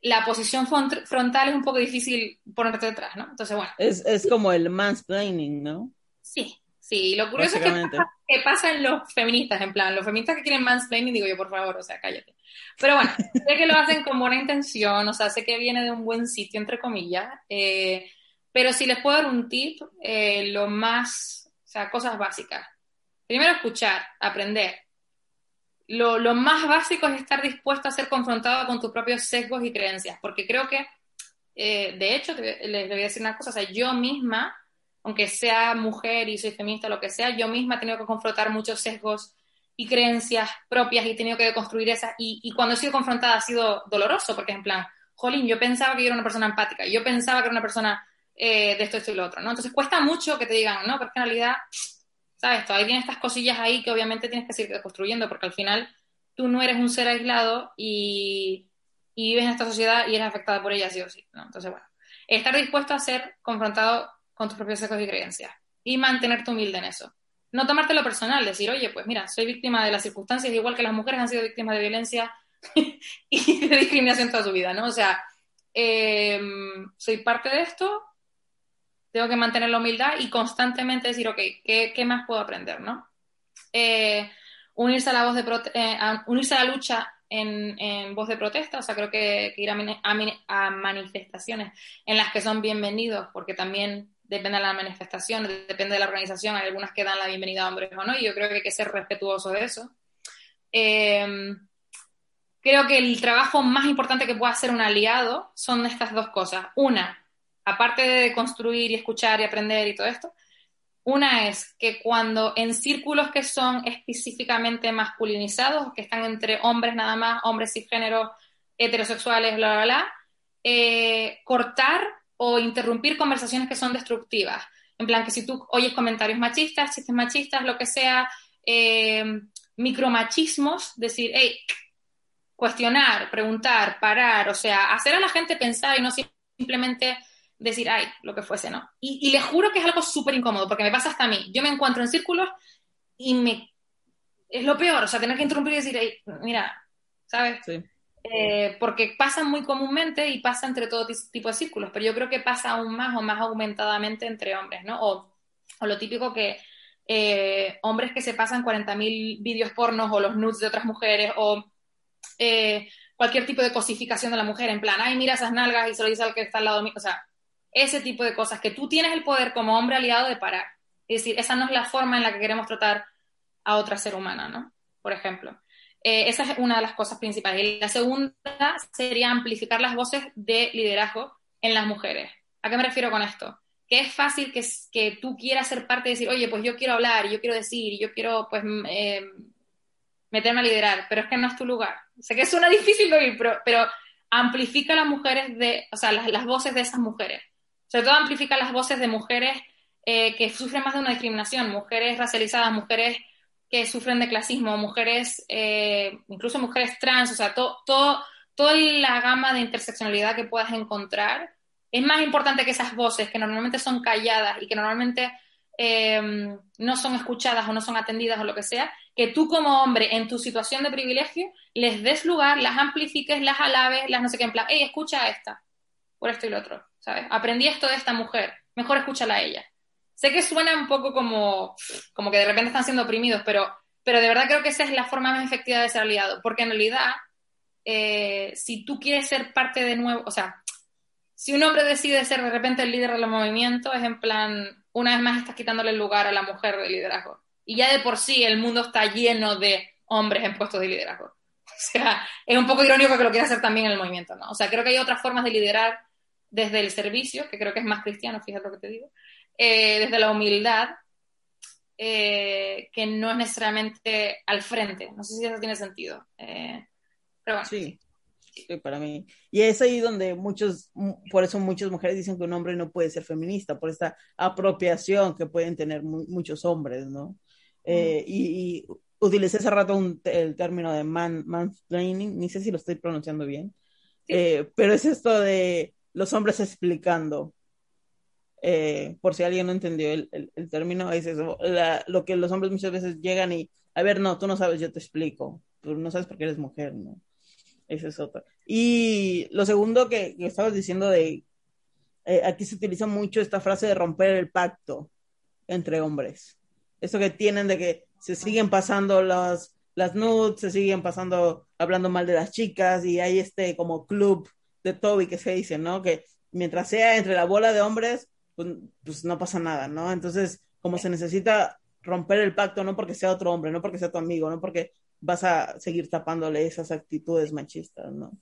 la posición frontal es un poco difícil ponerte detrás, ¿no? Entonces, bueno. Es, es como el mansplaining, ¿no? Sí, sí. Lo curioso es que pasa, en los feministas, en plan, los feministas que quieren mansplaining, digo yo, por favor, o sea, cállate. Pero bueno, sé que lo hacen con buena intención, o sea, sé que viene de un buen sitio, entre comillas, eh, pero si les puedo dar un tip, eh, lo más, o sea, cosas básicas. Primero escuchar, aprender. Lo, lo, más básico es estar dispuesto a ser confrontado con tus propios sesgos y creencias, porque creo que, eh, de hecho, les voy a decir una cosa, o sea, yo misma, aunque sea mujer y soy feminista o lo que sea, yo misma he tenido que confrontar muchos sesgos y creencias propias y he tenido que deconstruir esas. Y, y, cuando he sido confrontada ha sido doloroso, porque es en plan, jolín, yo pensaba que yo era una persona empática, yo pensaba que era una persona eh, de esto, esto y lo otro, ¿no? Entonces cuesta mucho que te digan, no, porque en realidad, ¿sabes? Todavía tienes estas cosillas ahí que obviamente tienes que seguir construyendo, porque al final tú no eres un ser aislado y, y vives en esta sociedad y eres afectada por ella sí o sí, ¿no? Entonces, bueno, estar dispuesto a ser confrontado con tus propios sesgos y creencias y mantenerte humilde en eso no tomártelo personal, decir, oye, pues mira, soy víctima de las circunstancias, igual que las mujeres han sido víctimas de violencia y de discriminación toda su vida, ¿no? O sea, em, soy parte de esto, tengo que mantener la humildad y constantemente decir, ok, ¿qué, más puedo aprender, no? Eh, unirse a la voz de eh, unirse a la lucha en, voz de protesta, o sea, creo que, ir a, manifestaciones en las que son bienvenidos, porque también depende de la manifestación, depende de la organización, hay algunas que dan la bienvenida a hombres o no, y yo creo que hay que ser respetuoso de eso. Eh, creo que el trabajo más importante que puede hacer un aliado son estas dos cosas. Una, aparte de construir y escuchar y aprender y todo esto, una es que cuando en círculos que son específicamente masculinizados, que están entre hombres nada más, hombres cisgéneros, heterosexuales, bla, bla, bla, eh, cortar o interrumpir conversaciones que son destructivas. En plan, que si tú oyes comentarios machistas, chistes machistas, lo que sea, eh, micromachismos, decir, hey, cuestionar, preguntar, parar, o sea, hacer a la gente pensar y no simplemente decir, ay, lo que fuese, ¿no? Y, les juro que es algo súper incómodo, porque me pasa hasta a mí. Yo me encuentro en círculos y me... Es lo peor, o sea, tener que interrumpir y decir, hey, mira, ¿sabes? Sí. Eh, porque pasa muy comúnmente y pasa entre todo tipo de círculos, pero yo creo que pasa aún más o más aumentadamente entre hombres, ¿no? O, lo típico que eh, hombres que se pasan 40.000 vídeos pornos o los nudes de otras mujeres o eh, cualquier tipo de cosificación de la mujer, en plan, ay, mira esas nalgas y se lo dice al que está al lado mío, o sea, ese tipo de cosas que tú tienes el poder como hombre aliado de parar. Es decir, esa no es la forma en la que queremos tratar a otra ser humana, ¿no? Por ejemplo. Eh, esa es una de las cosas principales. Y la segunda sería amplificar las voces de liderazgo en las mujeres. ¿A qué me refiero con esto? Que es fácil que, que tú quieras ser parte de decir, oye, pues yo quiero hablar, yo quiero decir, yo quiero pues eh, meterme a liderar, pero es que no es tu lugar. Sé que suena difícil de oír, pero, pero amplifica las mujeres de, o sea, las, voces de esas mujeres. Sobre todo amplifica las voces de mujeres eh, que sufren más de una discriminación, mujeres racializadas, mujeres que sufren de clasismo, mujeres, eh, incluso mujeres trans, o sea, todo, toda la gama de interseccionalidad que puedas encontrar, es más importante que esas voces que normalmente son calladas y que normalmente em, no son escuchadas o no son atendidas o lo que sea, que tú como hombre en tu situación de privilegio les des lugar, las amplifiques, las alabes, las no sé qué, en plan, hey, escucha a esta, por esto y lo otro, ¿sabes? Aprendí esto de esta mujer, mejor escúchala a ella. Sé que suena un poco como, como que de repente están siendo oprimidos, pero, pero de verdad creo que esa es la forma más efectiva de ser aliado, porque en realidad, eh, si tú quieres ser parte de nuevo, o sea, si un hombre decide ser de repente el líder del movimiento, es en plan, una vez más estás quitándole el lugar a la mujer de liderazgo. Y ya de por sí el mundo está lleno de hombres en puestos de liderazgo. O sea, es un poco irónico que lo quiera hacer también en el movimiento, ¿no? O sea, creo que hay otras formas de liderar desde el servicio, que creo que es más cristiano, fíjate lo que te digo, eh, desde la humildad, eh, que no es necesariamente al frente. No sé si eso tiene sentido. Eh, pero bueno. Sí. Sí, para mí. Y es ahí donde muchos, por eso muchas mujeres dicen que un hombre no puede ser feminista, por esta apropiación que pueden tener muchos hombres, ¿no? y, utilicé hace rato un, el término de man, mansplaining, ni sé si lo estoy pronunciando bien, eh, pero es esto de los hombres explicando. Eh, por si alguien no entendió el, el, término, es eso, lo que los hombres muchas veces llegan y, a ver, no, tú no sabes, yo te explico, tú no sabes porque eres mujer, ¿no? Ese es otro. Y lo segundo que, que estabas diciendo de, eh, aquí se utiliza mucho esta frase de romper el pacto entre hombres. Eso que tienen de que se siguen pasando las, las nudes, se siguen pasando hablando mal de las chicas y hay este como club de Toby que se dice, ¿no? Que mientras sea entre la bola de hombres, pues, no pasa nada, ¿no? Entonces, como se necesita romper el pacto, no porque sea otro hombre, no porque sea tu amigo, no porque vas a seguir tapándole esas actitudes machistas, ¿no?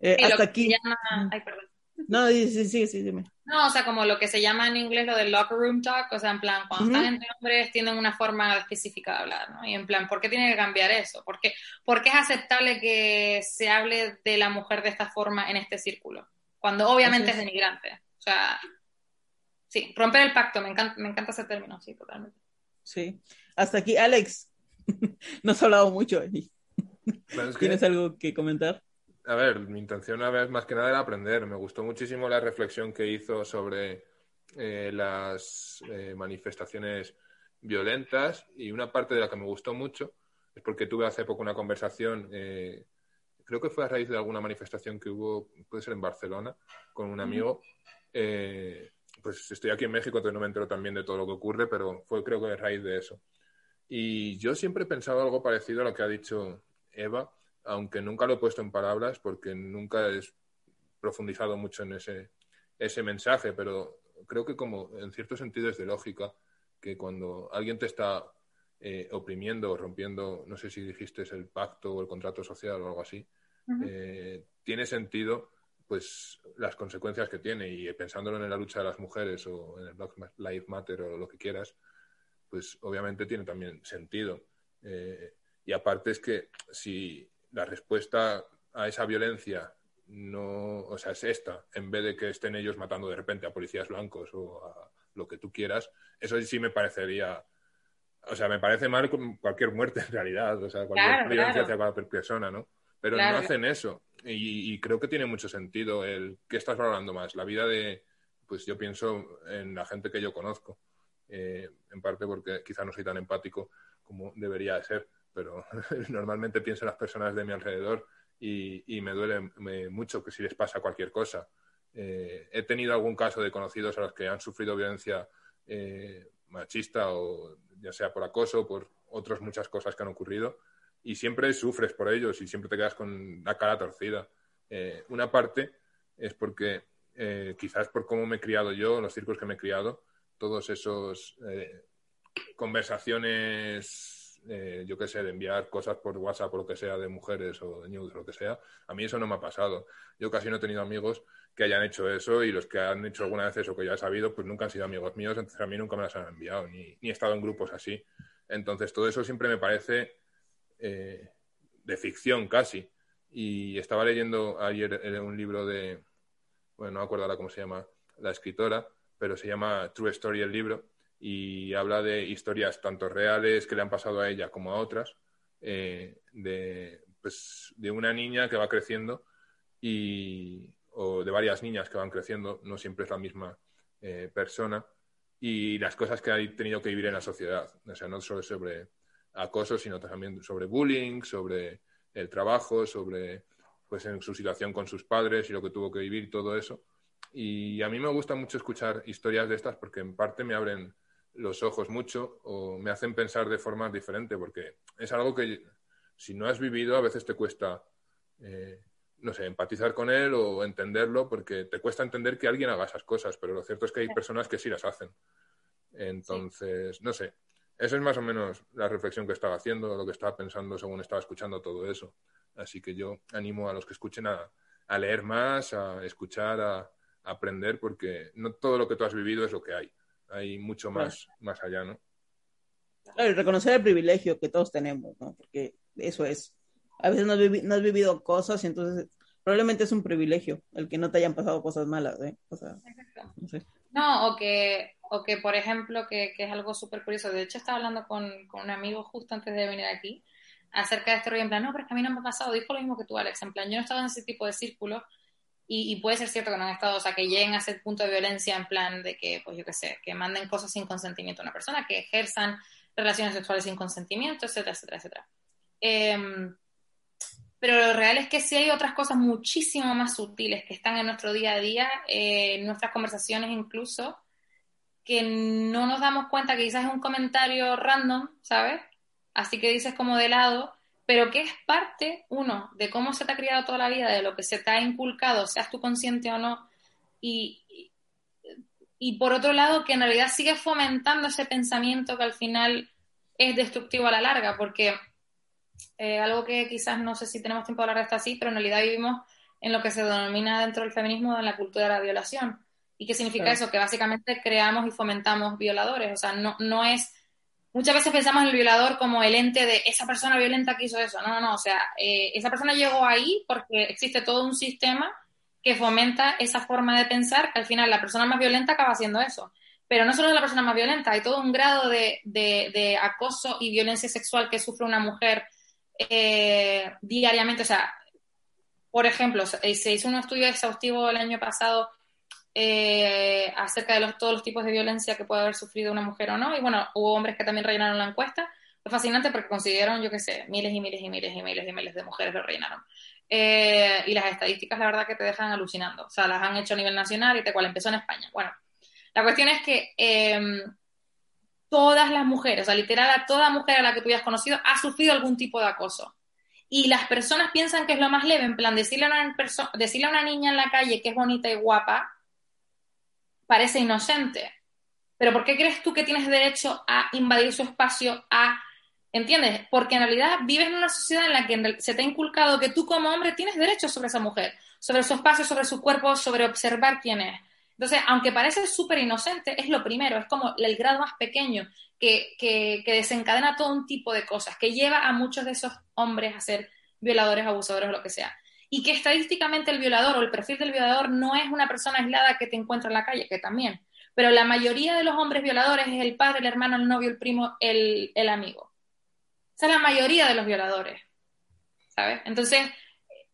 Eh, hasta aquí. Ay, perdón. No, sí, sí, sí, dime. No, o sea, como lo que se llama en inglés lo del locker room talk, o sea, en plan, cuando están entre hombres tienen una forma específica de hablar, ¿no? Y en plan, ¿por qué tiene que cambiar eso? ¿Por qué, es aceptable que se hable de la mujer de esta forma en este círculo? Cuando obviamente es. denigrante. O sea, sí, romper el pacto, me encanta, me encanta ese término, sí, totalmente. Sí. Hasta aquí, Alex. no has hablado mucho. ¿Tienes algo que comentar? a ver, mi intención una vez más que nada era aprender. Me gustó muchísimo la reflexión que hizo sobre eh, las eh, manifestaciones violentas y una parte de la que me gustó mucho es porque tuve hace poco una conversación, eh, creo que fue a raíz de alguna manifestación que hubo, puede ser en Barcelona, con un amigo. Pues estoy aquí en México, entonces no me entero también de todo lo que ocurre, pero fue creo que a raíz de eso. Y yo siempre he pensado algo parecido a lo que ha dicho Eva, aunque nunca lo he puesto en palabras porque nunca he profundizado mucho en ese, ese mensaje, pero creo que como en cierto sentido es de lógica que cuando alguien te está eh, oprimiendo o rompiendo, no sé si dijiste es el pacto o el contrato social o algo así, eh, tiene sentido pues las consecuencias que tiene y pensándolo en la lucha de las mujeres o en el Black Lives Matter o lo que quieras, pues obviamente tiene también sentido. Eh, y aparte es que si la respuesta a esa violencia no, o sea, es esta, en vez de que estén ellos matando de repente a policías blancos o a lo que tú quieras, eso sí me parecería, o sea, me parece mal cualquier muerte en realidad, o sea, cualquier violencia hacia cualquier persona, ¿no? Pero no hacen eso. Y, creo que tiene mucho sentido el que estás valorando más, la vida de, pues yo pienso en la gente que yo conozco, eh, en parte porque quizá no soy tan empático como debería de ser pero normalmente pienso en las personas de mi alrededor y, me duele mucho que si les pasa cualquier cosa. Eh, he tenido algún caso de conocidos a los que han sufrido violencia eh, machista o ya sea por acoso o por otras muchas cosas que han ocurrido y siempre sufres por ellos y siempre te quedas con la cara torcida. Eh, una parte es porque quizás por cómo me he criado yo, los círculos que me he criado, todos esos conversaciones eh, yo qué sé, de enviar cosas por WhatsApp o lo que sea de mujeres o de news o lo que sea, a mí eso no me ha pasado. Yo casi no he tenido amigos que hayan hecho eso y los que han hecho alguna vez eso que ya he sabido, pues nunca han sido amigos míos, entonces a mí nunca me las han enviado, ni, he estado en grupos así. Entonces todo eso siempre me parece eh, de ficción casi. Y estaba leyendo ayer eh, un libro de, bueno, no me acuerdo ahora cómo se llama la escritora, pero se llama True Story el libro, y habla de historias tanto reales que le han pasado a ella como a otras, eh, de, pues, de una niña que va creciendo y, o de varias niñas que van creciendo, no siempre es la misma persona, y las cosas que ha tenido que vivir en la sociedad, o sea, no solo sobre acoso, sino también sobre bullying, sobre el trabajo, sobre pues en su situación con sus padres y lo que tuvo que vivir, todo eso. Y a mí me gusta mucho escuchar historias de estas porque en parte me abren los ojos mucho o me hacen pensar de forma diferente, porque es algo que si no has vivido a veces te cuesta, eh, no sé, empatizar con él o entenderlo, porque te cuesta entender que alguien haga esas cosas, pero lo cierto es que hay personas que sí las hacen. Entonces, no sé, esa es más o menos la reflexión que estaba haciendo, lo que estaba pensando según estaba escuchando todo eso. Así que yo animo a los que escuchen a, a leer más, a escuchar, a aprender, porque no todo lo que tú has vivido es lo que hay hay mucho más, más allá, ¿no? Claro, reconocer el privilegio que todos tenemos, ¿no? Porque eso es. A veces no has, vivido cosas y entonces probablemente es un privilegio el que no te hayan pasado cosas malas, ¿eh? O sea, no, sé. No, o que, o que, por ejemplo, que, que es algo súper curioso, de hecho estaba hablando con, con, un amigo justo antes de venir aquí acerca de este rollo, en plan, no, pero es que a mí no me ha pasado, dijo lo mismo que tú, Alex, en plan, yo no he estado en ese tipo de círculo y, y, puede ser cierto que no han estado, o sea, que lleguen a ese punto de violencia en plan de que, pues yo qué sé, que manden cosas sin consentimiento a una persona, que ejerzan relaciones sexuales sin consentimiento, etcétera, etcétera, etcétera. Eh, pero lo real es que sí hay otras cosas muchísimo más sutiles que están en nuestro día a día, eh, en nuestras conversaciones incluso, que no nos damos cuenta que quizás es un comentario random, ¿sabes? Así que dices como de lado, pero que es parte, uno, de cómo se te ha criado toda la vida, de lo que se te ha inculcado, seas tú consciente o no, y, y por otro lado, que en realidad sigue fomentando ese pensamiento que al final es destructivo a la larga, porque eh, algo que quizás no sé si tenemos tiempo de hablar de esto así, pero en realidad vivimos en lo que se denomina dentro del feminismo en la cultura de la violación. ¿Y qué significa claro. eso? Que básicamente creamos y fomentamos violadores. O sea, no, no es... Muchas veces pensamos en el violador como el ente de esa persona violenta que hizo eso. No, no, no. O sea, eh, esa persona llegó ahí porque existe todo un sistema que fomenta esa forma de pensar que al final la persona más violenta acaba haciendo eso. Pero no solo es la persona más violenta, hay todo un grado de, de, de acoso y violencia sexual que sufre una mujer eh, diariamente. O sea, por ejemplo, se hizo un estudio exhaustivo el año pasado eh, acerca de los, todos los tipos de violencia que puede haber sufrido una mujer o no. Y bueno, hubo hombres que también rellenaron la encuesta. Fue fascinante porque consiguieron, yo qué sé, miles y miles y miles y miles y miles de mujeres lo rellenaron. Eh, y las estadísticas, la verdad, que te dejan alucinando. O sea, las han hecho a nivel nacional y te cual empezó en España. Bueno, la cuestión es que eh, todas las mujeres, o sea, literal, a toda mujer a la que tú hayas conocido ha sufrido algún tipo de acoso. Y las personas piensan que es lo más leve, en plan, decirle a una, decirle a una niña en la calle que es bonita y guapa, parece inocente. Pero ¿por qué crees tú que tienes derecho a invadir su espacio, a... ¿Entiendes? Porque en realidad vives en una sociedad en la que se te ha inculcado que tú como hombre tienes derecho sobre esa mujer, sobre su espacio, sobre su cuerpo, sobre observar quién es. Entonces, aunque parece súper inocente, es lo primero, es como el grado más pequeño que, que, desencadena todo un tipo de cosas, que lleva a muchos de esos hombres a ser violadores, abusadores lo que sea. Y que estadísticamente el violador o el perfil del violador no es una persona aislada que te encuentra en la calle, que también. Pero la mayoría de los hombres violadores es el padre, el hermano, el novio, el primo, el amigo. Esa es la mayoría de los violadores. ¿Sabes? Entonces,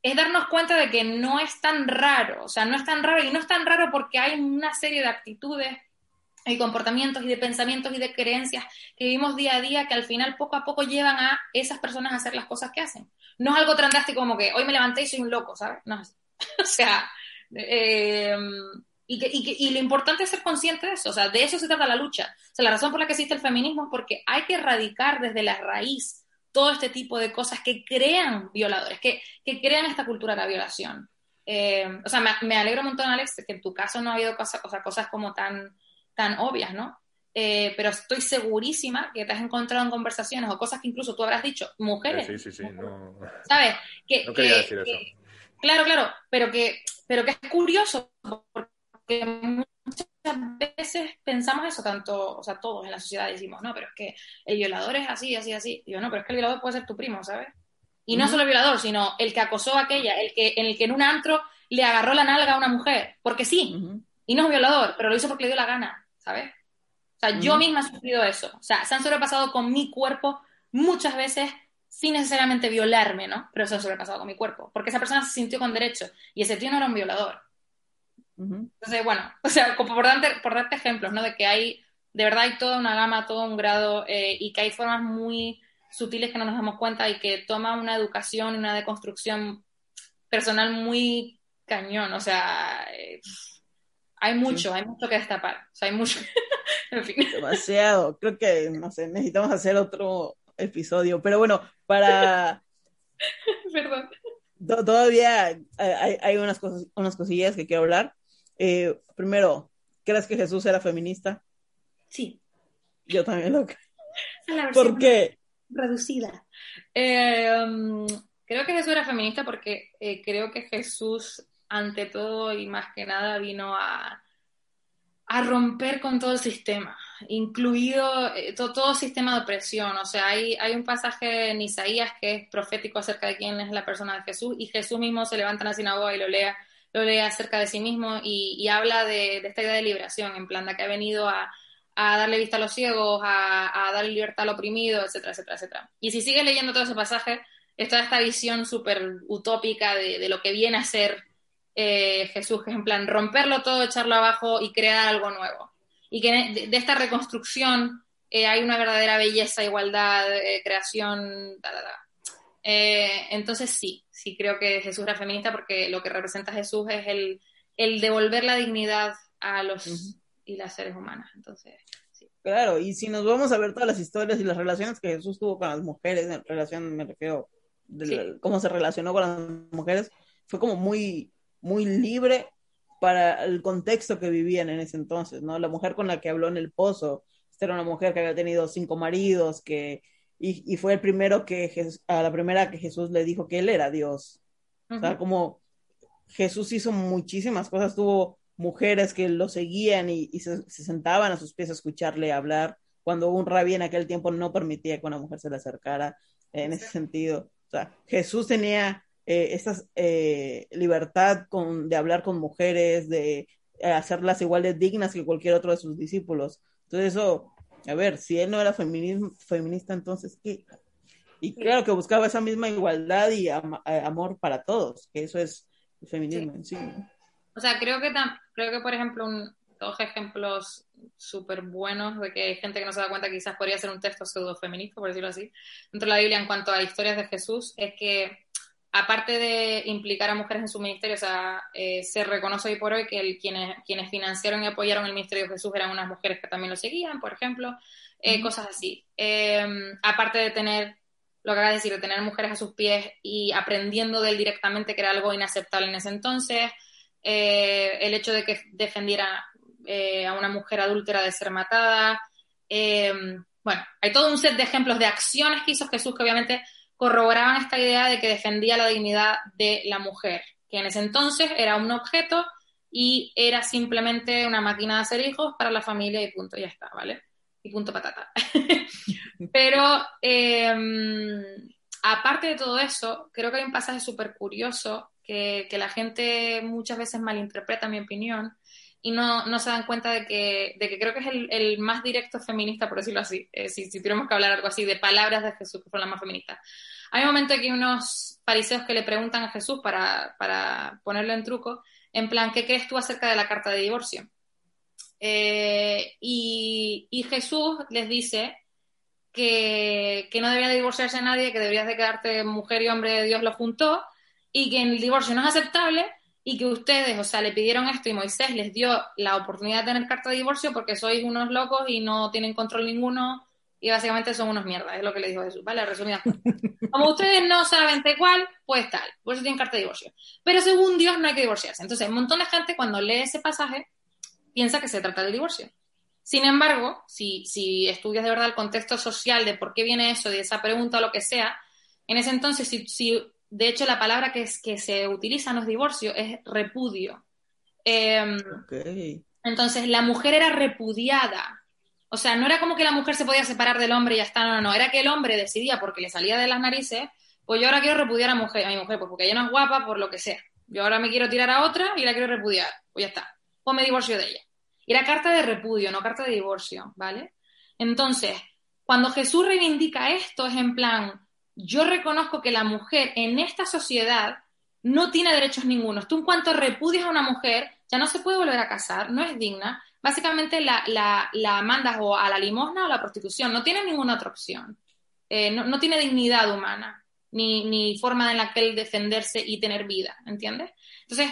es darnos cuenta de que no es tan raro, o sea, no es tan raro y no es tan raro porque hay una serie de actitudes y comportamientos y de pensamientos y de creencias que vivimos día a día que al final poco a poco llevan a esas personas a hacer las cosas que hacen. No es algo tan drástico como que hoy me levanté y soy un loco, ¿sabes? No es O sea, eh, y, que, y, lo importante es ser consciente de eso, o sea, de eso se trata la lucha. O sea, la razón por la que existe el feminismo es porque hay que erradicar desde la raíz todo este tipo de cosas que crean violadores, que, que crean esta cultura de la violación. Eh, o sea, me, me, alegro un montón, Alex, que en tu caso no ha habido cosas, o sea, cosas como tan, tan obvias, ¿no? Eh, pero estoy segurísima que te has encontrado en conversaciones o cosas que incluso tú habrás dicho, mujeres. Sí, sí, sí, no. ¿Sabes? Que, no quería que, decir eso. Que, claro, claro, pero que, pero que es curioso porque muchas veces pensamos eso, tanto, o sea, todos en la sociedad decimos, no, pero es que el violador es así, así, así. Y yo, no, pero es que el violador puede ser tu primo, ¿sabes? Y no uh -huh. solo el violador, sino el que acosó a aquella, el que, en el que en un antro le agarró la nalga a una mujer, porque sí, uh -huh. y no es violador, pero lo hizo porque le dio la gana, ¿sabes? O sea, uh -huh. yo misma he sufrido eso. O sea, se han sobrepasado con mi cuerpo muchas veces sin necesariamente violarme, ¿no? Pero se han sobrepasado con mi cuerpo, porque esa persona se sintió con derecho y ese tío no era un violador. Entonces, bueno, o sea, como por darte, por darte ejemplos, ¿no? De que hay, de verdad hay toda una gama, todo un grado, eh, y que hay formas muy sutiles que no nos damos cuenta y que toma una educación, una deconstrucción personal muy cañón, o sea, eh, hay mucho, sí. hay mucho que destapar, o sea, hay mucho, en fin. Demasiado, creo que, no sé, necesitamos hacer otro episodio, pero bueno, para... Perdón. Todavía hay, hay unas, cosas, unas cosillas que quiero hablar. Eh, primero, ¿crees que Jesús era feminista? Sí. Yo también lo creo. ¿Por qué? Reducida. Eh, um, creo que Jesús era feminista porque eh, creo que Jesús, ante todo y más que nada, vino a, a romper con todo el sistema, incluido eh, todo, todo, sistema de opresión. O sea, hay, hay un pasaje en Isaías que es profético acerca de quién es la persona de Jesús y Jesús mismo se levanta en la sinagoga y lo lea lo lee acerca de sí mismo y, habla de, esta idea de liberación, en plan de que ha venido a, darle vista a los ciegos, a, a darle libertad al oprimido, etcétera, etcétera, etcétera. Y si sigues leyendo todo ese pasaje, está esta visión súper utópica de, lo que viene a ser eh, Jesús, que es en plan romperlo todo, echarlo abajo y crear algo nuevo. Y que de, de esta reconstrucción eh, hay una verdadera belleza, igualdad, eh, creación, da, da, da. Eh, entonces sí, sí creo que Jesús era feminista porque lo que representa Jesús es el, el devolver la dignidad a los uh -huh. y las seres humanas. Entonces, sí. Claro, y si nos vamos a ver todas las historias y las relaciones que Jesús tuvo con las mujeres, en relación, me refiero, de sí. la, cómo se relacionó con las mujeres, fue como muy, muy libre para el contexto que vivían en ese entonces, ¿no? La mujer con la que habló en el pozo, esta era una mujer que había tenido cinco maridos, que y, y, fue el primero que Jesús, a la primera que Jesús le dijo que él era Dios. Uh -huh. O sea, como Jesús hizo muchísimas cosas, tuvo mujeres que lo seguían y, y se, se, sentaban a sus pies a escucharle hablar, cuando un rabí en aquel tiempo no permitía que una mujer se le acercara en ese sentido. O sea, Jesús tenía eh, esta eh, libertad con, de hablar con mujeres, de eh, hacerlas igual de dignas que cualquier otro de sus discípulos. Entonces eso a ver, si él no era feminista, entonces, ¿qué? Y claro que buscaba esa misma igualdad y eh, amor para todos, que eso es el feminismo en sí. O sea, creo que, creo que por ejemplo, un, dos ejemplos súper buenos de que hay gente que no se da cuenta que quizás podría ser un texto pseudo feminista, por decirlo así, dentro de la Biblia en cuanto a historias de Jesús, es que aparte de implicar a mujeres en su ministerio, o sea, eh, se reconoce hoy por hoy que el, quienes, quienes financiaron y apoyaron el ministerio de Jesús eran unas mujeres que también lo seguían, por ejemplo, eh, mm. cosas así. Eh, aparte de tener, lo que acabas de decir, de tener mujeres a sus pies y aprendiendo de él directamente, que era algo inaceptable en ese entonces, el hecho de que defendiera a una mujer adúltera de ser matada. bueno, hay todo un set de ejemplos de acciones que hizo Jesús que obviamente corroboraban esta idea de que defendía la dignidad de la mujer, que en ese entonces era un objeto y era simplemente una máquina de hacer hijos para la familia y punto, ya está, ¿vale? Y punto patata. Pero eh, aparte de todo eso, creo que hay un pasaje súper curioso que, que, la gente muchas veces malinterpreta, mi opinión, y no, no se dan cuenta de que, de que creo que es el, el más directo feminista, por decirlo así, eh, si, si tuviéramos que hablar algo así, de palabras de Jesús, que fueron las más feministas. Hay un momento aquí unos fariseos que le preguntan a Jesús para, para ponerlo en truco, en plan, ¿qué crees tú acerca de la carta de divorcio? Eh, y, y, Jesús les dice que, que, no debería divorciarse a nadie, que deberías de quedarte mujer y hombre de Dios lo juntó, y que el divorcio no es aceptable, y que ustedes, o sea, le pidieron esto y Moisés les dio la oportunidad de tener carta de divorcio porque sois unos locos y no tienen control ninguno y básicamente son unos mierdas, es lo que le dijo Jesús, ¿vale? Resumida. Como ustedes no saben de cuál, pues tal, por eso tienen carta de divorcio. Pero según Dios no hay que divorciarse. Entonces, un montón de gente cuando lee ese pasaje piensa que se trata del divorcio. Sin embargo, si, si estudias de verdad el contexto social de por qué viene eso, de esa pregunta o lo que sea, en ese entonces, si, si de hecho, la palabra que, es, que se utiliza en los divorcios es repudio. Eh, okay. Entonces, la mujer era repudiada. O sea, no era como que la mujer se podía separar del hombre y ya está, no, no, no. Era que el hombre decidía porque le salía de las narices, pues yo ahora quiero repudiar a, mujer, a mi mujer, pues porque ella no es guapa, por lo que sea. Yo ahora me quiero tirar a otra y la quiero repudiar. Pues ya está. Pues me divorcio de ella. Y era carta de repudio, no carta de divorcio, ¿vale? Entonces, cuando Jesús reivindica esto, es en plan, yo reconozco que la mujer en esta sociedad no tiene derechos ningunos. Tú en cuanto repudias a una mujer, ya no se puede volver a casar, no es digna. Básicamente la, la, la mandas o a la limosna o a la prostitución, no tiene ninguna otra opción. Eh, no, no, tiene dignidad humana, ni, ni, forma en la que defenderse y tener vida, ¿entiendes? Entonces,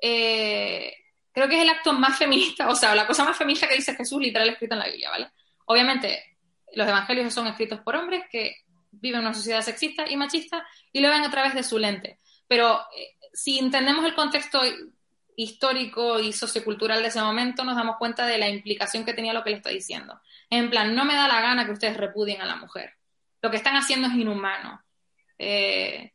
eh, creo que es el acto más feminista, o sea, la cosa más feminista que dice Jesús literal escrita en la Biblia, ¿vale? Obviamente, los evangelios son escritos por hombres que viven en una sociedad sexista y machista y lo ven a través de su lente. Pero eh, si entendemos el contexto histórico y sociocultural de ese momento, nos damos cuenta de la implicación que tenía lo que le está diciendo. En plan, no me da la gana que ustedes repudien a la mujer. Lo que están haciendo es inhumano. Eh,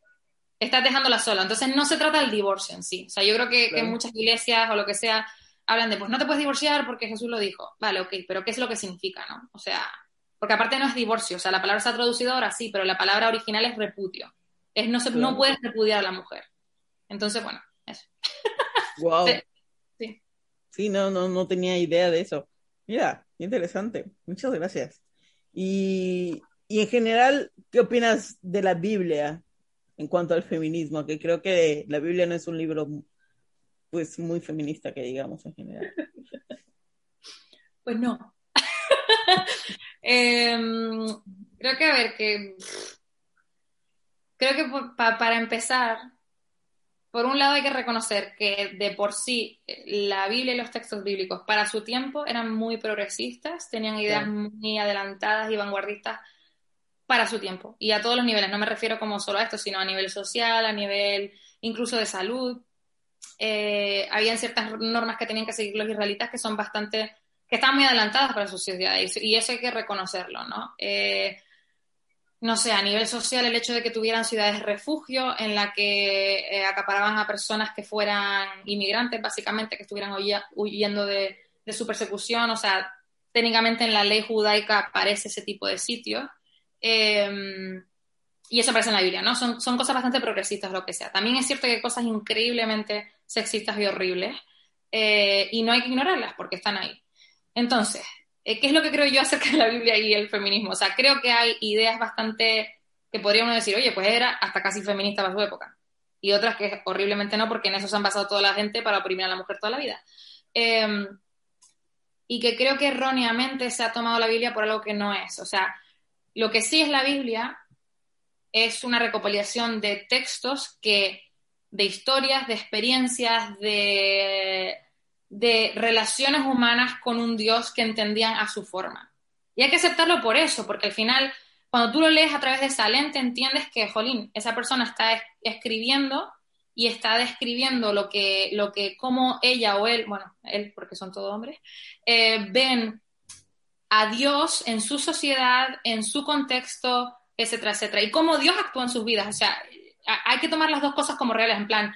estás dejándola sola. Entonces no se trata del divorcio en sí. O sea, yo creo que, claro. que muchas iglesias o lo que sea hablan de, pues no te puedes divorciar porque Jesús lo dijo. Vale, ok, pero ¿qué es lo que significa, no? O sea, porque aparte no es divorcio, o sea, la palabra se ha traducido ahora sí, pero la palabra original es repudio. Es no, se, claro. no puedes repudiar a la mujer. Entonces, bueno, eso. Wow. Sí. sí. sí, no, no, no tenía idea de eso. Mira, interesante. Muchas gracias. Y, y en general, ¿qué opinas de la Biblia en cuanto al feminismo? Que creo que la Biblia no es un libro pues muy feminista que digamos en general. Pues no. Em, creo que, a ver, que creo que para empezar, por un lado hay que reconocer que de por sí la Biblia y los textos bíblicos para su tiempo eran muy progresistas, tenían ideas muy adelantadas y vanguardistas para su tiempo y a todos los niveles. No me refiero como solo a esto, sino a nivel social, a nivel incluso de salud. Eh, habían ciertas normas que tenían que seguir los israelitas que son bastante, que estaban muy adelantadas para su sociedad y, eso hay que reconocerlo, ¿no? Eh, no sé, a nivel social el hecho de que tuvieran ciudades refugio en la que eh, acaparaban a personas que fueran inmigrantes, básicamente, que estuvieran huyendo de, su persecución, o sea, técnicamente en la ley judaica aparece ese tipo de sitios. Em, y eso aparece en la Biblia, ¿no? Son, son cosas bastante progresistas, lo que sea. También es cierto que hay cosas increíblemente sexistas y horribles, eh, y no hay que ignorarlas porque están ahí. Entonces, eh, ¿qué es lo que creo yo acerca de la Biblia y el feminismo? O sea, creo que hay ideas bastante que podríamos decir, oye, pues era hasta casi feminista para su época. Y otras que horriblemente no, porque en eso se han basado toda la gente para oprimir a la mujer toda la vida. Em, y que creo que erróneamente se ha tomado la Biblia por algo que no es. O sea, lo que sí es la Biblia es una recopilación de textos que, de historias, de experiencias, de de relaciones humanas con un Dios que entendían a su forma. Y hay que aceptarlo por eso, porque al final, cuando tú lo lees a través de esa lente, entiendes que, jolín, esa persona está escribiendo y está describiendo lo que, lo que, cómo ella o él, bueno, él porque son todos hombres, eh, ven a Dios en su sociedad, en su contexto, etcétera, etcétera, y cómo Dios actúa en sus vidas. O sea, hay que tomar las dos cosas como reales, en plan,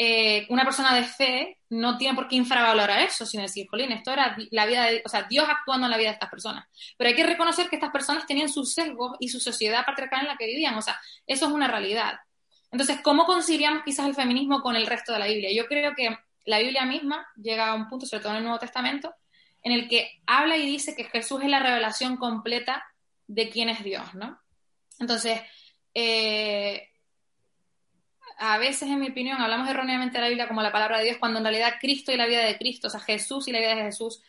eh, una persona de fe no tiene por qué infravalorar eso, sino decir, jolín, esto era la vida de, o sea, Dios actuando en la vida de estas personas. Pero hay que reconocer que estas personas tenían sus sesgos y su sociedad patriarcal en la que vivían, o sea, eso es una realidad. Entonces, ¿cómo conciliamos quizás el feminismo con el resto de la Biblia? Yo creo que la Biblia misma llega a un punto, sobre todo en el Nuevo Testamento, en el que habla y dice que Jesús es la revelación completa de quién es Dios, ¿no? Entonces, eh, a veces, en mi opinión, hablamos erróneamente de la Biblia como la palabra de Dios, cuando en realidad Cristo y la vida de Cristo, o sea, Jesús y la vida de Jesús,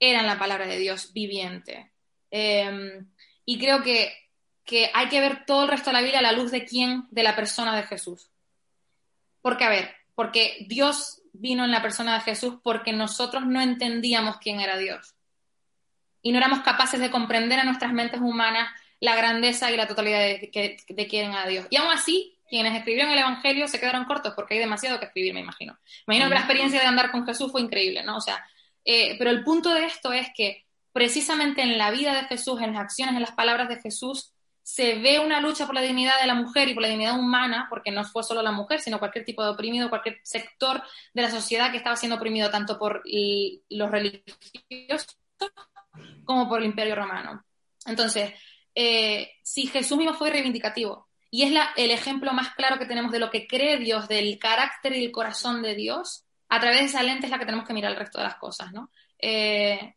eran la palabra de Dios viviente. Em, y creo que, que hay que ver todo el resto de la Biblia a la luz de quién, de la persona de Jesús. Porque, a ver, porque Dios vino en la persona de Jesús porque nosotros no entendíamos quién era Dios. Y no éramos capaces de comprender a nuestras mentes humanas la grandeza y la totalidad de, de quién era Dios. Y aún así, quienes escribieron el Evangelio se quedaron cortos porque hay demasiado que escribir, me imagino. Me imagino que la experiencia de andar con Jesús fue increíble, ¿no? O sea, eh, pero el punto de esto es que precisamente en la vida de Jesús, en las acciones, en las palabras de Jesús, se ve una lucha por la dignidad de la mujer y por la dignidad humana, porque no fue solo la mujer, sino cualquier tipo de oprimido, cualquier sector de la sociedad que estaba siendo oprimido tanto por los religiosos como por el imperio romano. Entonces, eh, si Jesús mismo fue reivindicativo, y es la, el ejemplo más claro que tenemos de lo que cree Dios, del carácter y el corazón de Dios. A través de esa lente es la que tenemos que mirar el resto de las cosas, ¿no? Eh,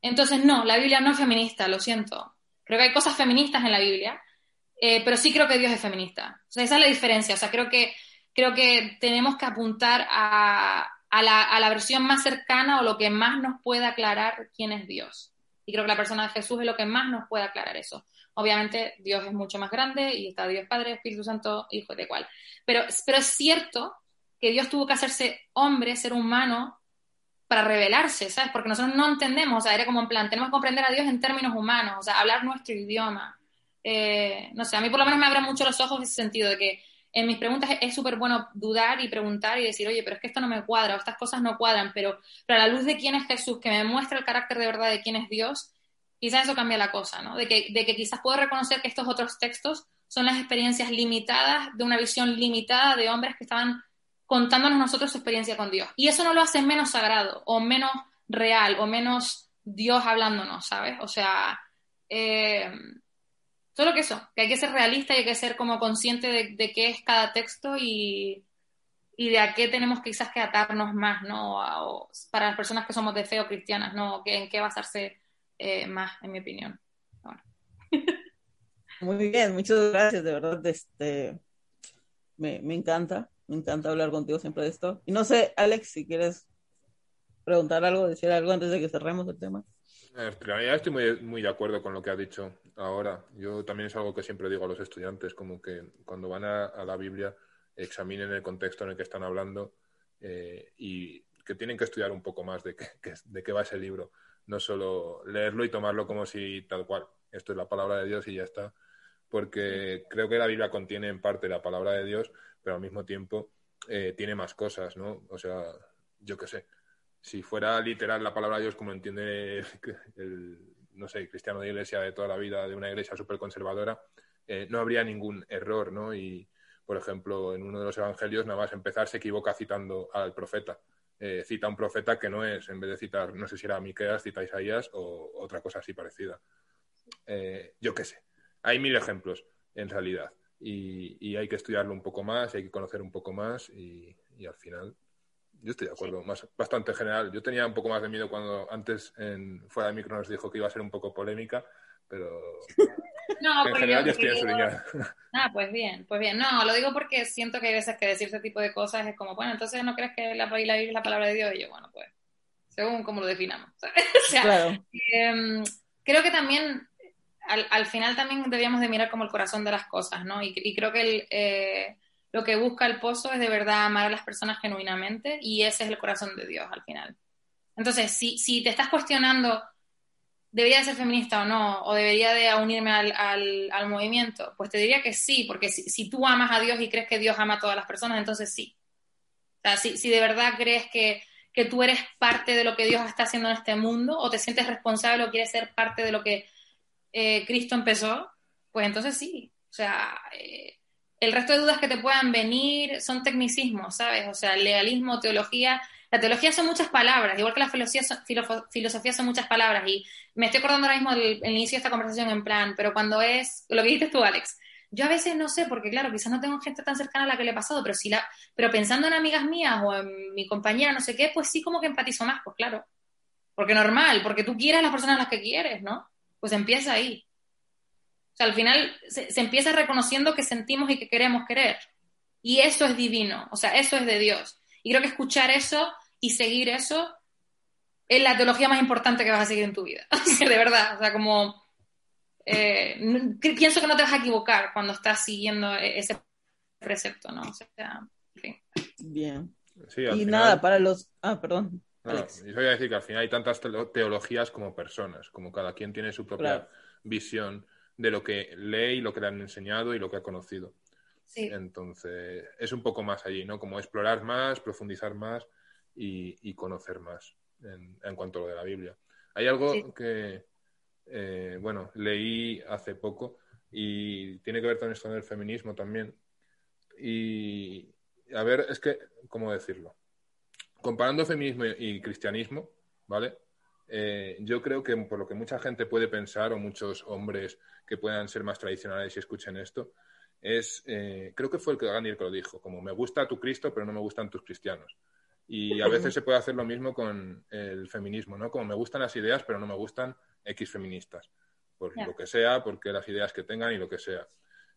entonces, no, la Biblia no es feminista, lo siento. Creo que hay cosas feministas en la Biblia, eh, pero sí creo que Dios es feminista. O sea, esa es la diferencia. O sea, creo que, creo que tenemos que apuntar a, a, la, a la versión más cercana o lo que más nos pueda aclarar quién es Dios. Y creo que la persona de Jesús es lo que más nos puede aclarar eso. Obviamente Dios es mucho más grande y está Dios Padre, Espíritu Santo, Hijo de cual. Pero, pero es cierto que Dios tuvo que hacerse hombre, ser humano, para revelarse, ¿sabes? Porque nosotros no entendemos, o sea, era como en plan, tenemos que comprender a Dios en términos humanos, o sea, hablar nuestro idioma. Eh, no sé, a mí por lo menos me abre mucho los ojos ese sentido de que en mis preguntas es súper bueno dudar y preguntar y decir, oye, pero es que esto no me cuadra, o estas cosas no cuadran, pero, pero a la luz de quién es Jesús, que me muestra el carácter de verdad de quién es Dios, quizás eso cambia la cosa, ¿no? De que, de que quizás puedo reconocer que estos otros textos son las experiencias limitadas, de una visión limitada de hombres que estaban contándonos nosotros su experiencia con Dios. Y eso no lo hace menos sagrado, o menos real, o menos Dios hablándonos, ¿sabes? O sea, eh, solo que eso, que hay que ser realista y hay que ser como consciente de, qué es cada texto y, y de a qué tenemos quizás que atarnos más, ¿no? para las personas que somos de fe o cristianas, ¿no? ¿En qué basarse eh, más, en mi opinión? Muy bien, muchas gracias, de verdad, este, me, me encanta, me encanta hablar contigo siempre de esto. Y no sé, Alex, si quieres preguntar algo, decir algo antes de que cerremos el tema. En realidad estoy muy, muy de acuerdo con lo que ha dicho ahora. Yo también es algo que siempre digo a los estudiantes, como que cuando van a, la Biblia examinen el contexto en el que están hablando eh, y que tienen que estudiar un poco más de qué, de qué va ese libro. No solo leerlo y tomarlo como si tal cual, esto es la palabra de Dios y ya está, porque creo que la Biblia contiene en parte la palabra de Dios, pero al mismo tiempo eh, tiene más cosas, ¿no? O sea, yo qué sé, si fuera literal la palabra de Dios como entiende el, no sé, cristiano de iglesia de toda la vida, de una iglesia súper conservadora, eh, no habría ningún error, ¿no? Y, por ejemplo, en uno de los evangelios, nada más empezar, se equivoca citando al profeta. Eh, cita a un profeta que no es, en vez de citar, no sé si era Miqueas, cita a Isaías o otra cosa así parecida. yo qué sé. Hay mil ejemplos, en realidad. Y, hay que estudiarlo un poco más, hay que conocer un poco más y, al final yo estoy de acuerdo, más, bastante general. Yo tenía un poco más de miedo cuando antes en fuera de micro nos dijo que iba a ser un poco polémica, pero no, en general yo, estoy en su línea. Ah, pues bien, pues bien. No, lo digo porque siento que hay veces que decir ese tipo de cosas es como, bueno, entonces no crees que la, Biblia es la palabra de Dios y yo, bueno, pues según como lo definamos. o sea, claro. Em, creo que también al, al, final también debíamos de mirar como el corazón de las cosas, ¿no? Y, creo que el, eh, lo que busca el pozo es de verdad amar a las personas genuinamente y ese es el corazón de Dios al final. Entonces, si, si te estás cuestionando, ¿debería de ser feminista o no? ¿O debería de unirme al, al, al movimiento? Pues te diría que sí, porque si, si, tú amas a Dios y crees que Dios ama a todas las personas, entonces sí. O sea, si, si de verdad crees que, que tú eres parte de lo que Dios está haciendo en este mundo o te sientes responsable o quieres ser parte de lo que eh, Cristo empezó, pues entonces sí. O sea, eh, el resto de dudas que te puedan venir son tecnicismos, ¿sabes? O sea, legalismo, teología. La teología son muchas palabras, igual que la filosofía son, filosofía son muchas palabras. Y me estoy acordando ahora mismo del inicio de esta conversación en plan, pero cuando es lo que dijiste tú, Alex, yo a veces no sé, porque claro, quizás no tengo gente tan cercana a la que le he pasado, pero si la, pero pensando en amigas mías o en mi compañera, no sé qué, pues sí como que empatizo más, pues claro. Porque normal, porque tú quieres a las personas a las que quieres, ¿no? Pues empieza ahí. O sea, al final se, empieza reconociendo que sentimos y que queremos querer. Y eso es divino, o sea, eso es de Dios. Y creo que escuchar eso y seguir eso es la teología más importante que vas a seguir en tu vida. de verdad, o sea, como... Eh, pienso que no te vas a equivocar cuando estás siguiendo e, ese precepto, ¿no? O sea, en fin. Bien. y nada, para los... Ah, perdón. No, yo voy a decir que al final hay tantas teologías como personas, como cada quien tiene su propia visión de lo que lee y lo que le han enseñado y lo que ha conocido. Entonces, es un poco más allí, ¿no? Como explorar más, profundizar más y, conocer más en, cuanto a lo de la Biblia. Hay algo que, eh, bueno, leí hace poco y tiene que ver con esto del feminismo también. Y, a ver, es que, ¿cómo decirlo? comparando feminismo y cristianismo, ¿vale? Eh, yo creo que por lo que mucha gente puede pensar, o muchos hombres que puedan ser más tradicionales y escuchen esto, es, eh, creo que fue el que Gandhi el que lo dijo, como me gusta tu Cristo, pero no me gustan tus cristianos. Y a veces se puede hacer lo mismo con el feminismo, ¿no? Como me gustan las ideas, pero no me gustan X feministas. Por lo que sea, porque las ideas que tengan y lo que sea.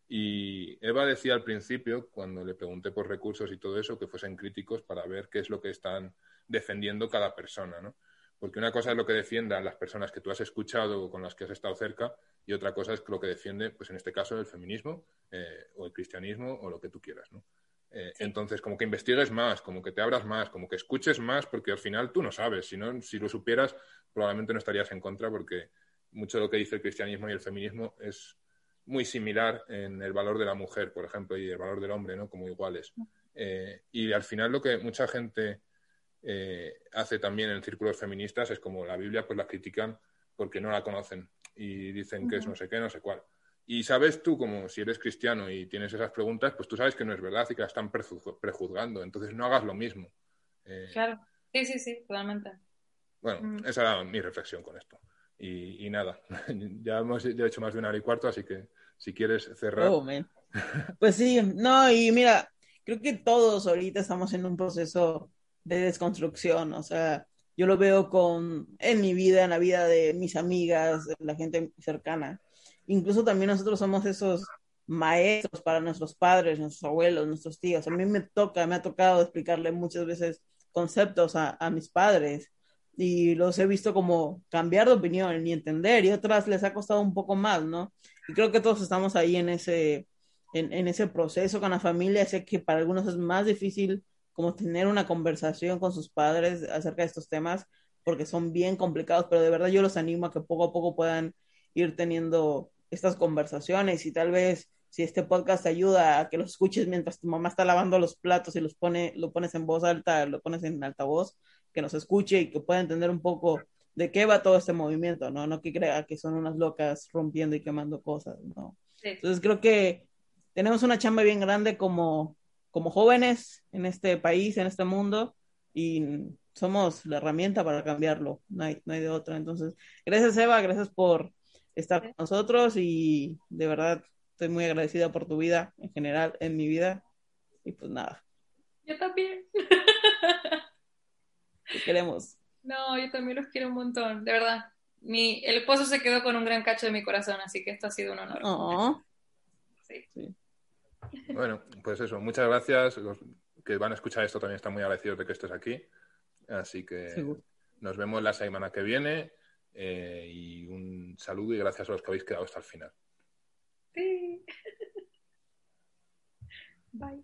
Y Eva decía al principio, cuando le pregunté por recursos y todo eso, que fuesen críticos para ver qué es lo que están defendiendo cada persona, ¿no? Porque una cosa es lo que defiendan las personas que tú has escuchado o con las que has estado cerca, y otra cosa es lo que defiende, pues en este caso, el feminismo eh, o el cristianismo o lo que tú quieras, ¿no? Eh, entonces, como que investigues más, como que te abras más, como que escuches más, porque al final tú no sabes. Si, no, si lo supieras, probablemente no estarías en contra, porque mucho de lo que dice el cristianismo y el feminismo es muy similar en el valor de la mujer, por ejemplo, y el valor del hombre, ¿no? Como iguales. Eh, y al final lo que mucha gente eh, hace también en círculos feministas es como la Biblia, pues la critican porque no la conocen y dicen que es no sé qué, no sé cuál. Y sabes tú, como si eres cristiano y tienes esas preguntas, pues tú sabes que no es verdad y que la están prejuzgando. Entonces no hagas lo mismo. Eh, claro, sí, sí, sí, totalmente. Bueno, esa era mi reflexión con esto. Y, nada, ya hemos hecho más de una hora y cuarto, así que si quieres cerrar. Oh, pues sí, no, y mira, creo creo que todos ahorita estamos en un proceso de desconstrucción, o sea, yo lo veo con en mi vida, en la vida de mis amigas, la gente cercana. Incluso también nosotros somos esos maestros para nuestros padres, nuestros abuelos, nuestros tíos. A mí me toca, me ha tocado explicarle muchas veces conceptos a, a mis padres y los he visto como cambiar de opinión y entender y otras les ha costado un poco más, ¿no? Y creo que todos estamos ahí en ese, en, en ese proceso con la familia. Sé que para algunos es más difícil como tener una conversación con sus padres acerca de estos temas porque son bien complicados, pero de verdad yo los animo a que poco a poco puedan ir teniendo estas conversaciones y tal vez si este podcast te ayuda a que los escuches mientras tu mamá está lavando los platos y los pone, lo pones en voz alta, lo pones en altavoz, que nos escuche y que pueda entender un poco de qué va todo este movimiento, ¿no? No que crea que son unas locas rompiendo y quemando cosas, ¿no? Entonces creo que tenemos una chamba bien grande como, como jóvenes en este país, en este mundo, y somos la herramienta para cambiarlo, no hay, no hay de otra. Entonces, gracias Eva, gracias por estar con nosotros y de verdad estoy muy agradecida por tu vida en general, en mi vida. Y pues nada. Yo también. Te queremos. No, yo también los quiero un montón, de verdad. Mi, el esposo se quedó con un gran cacho de mi corazón, así que esto ha sido un honor. Oh. Sí. Sí. Bueno, pues eso, muchas gracias. Los que van a escuchar esto también están muy agradecidos de que estés aquí. Así que Seguro. nos vemos la semana que viene. eh, y un saludo y gracias a los que habéis quedado hasta el final. Sí. Bye.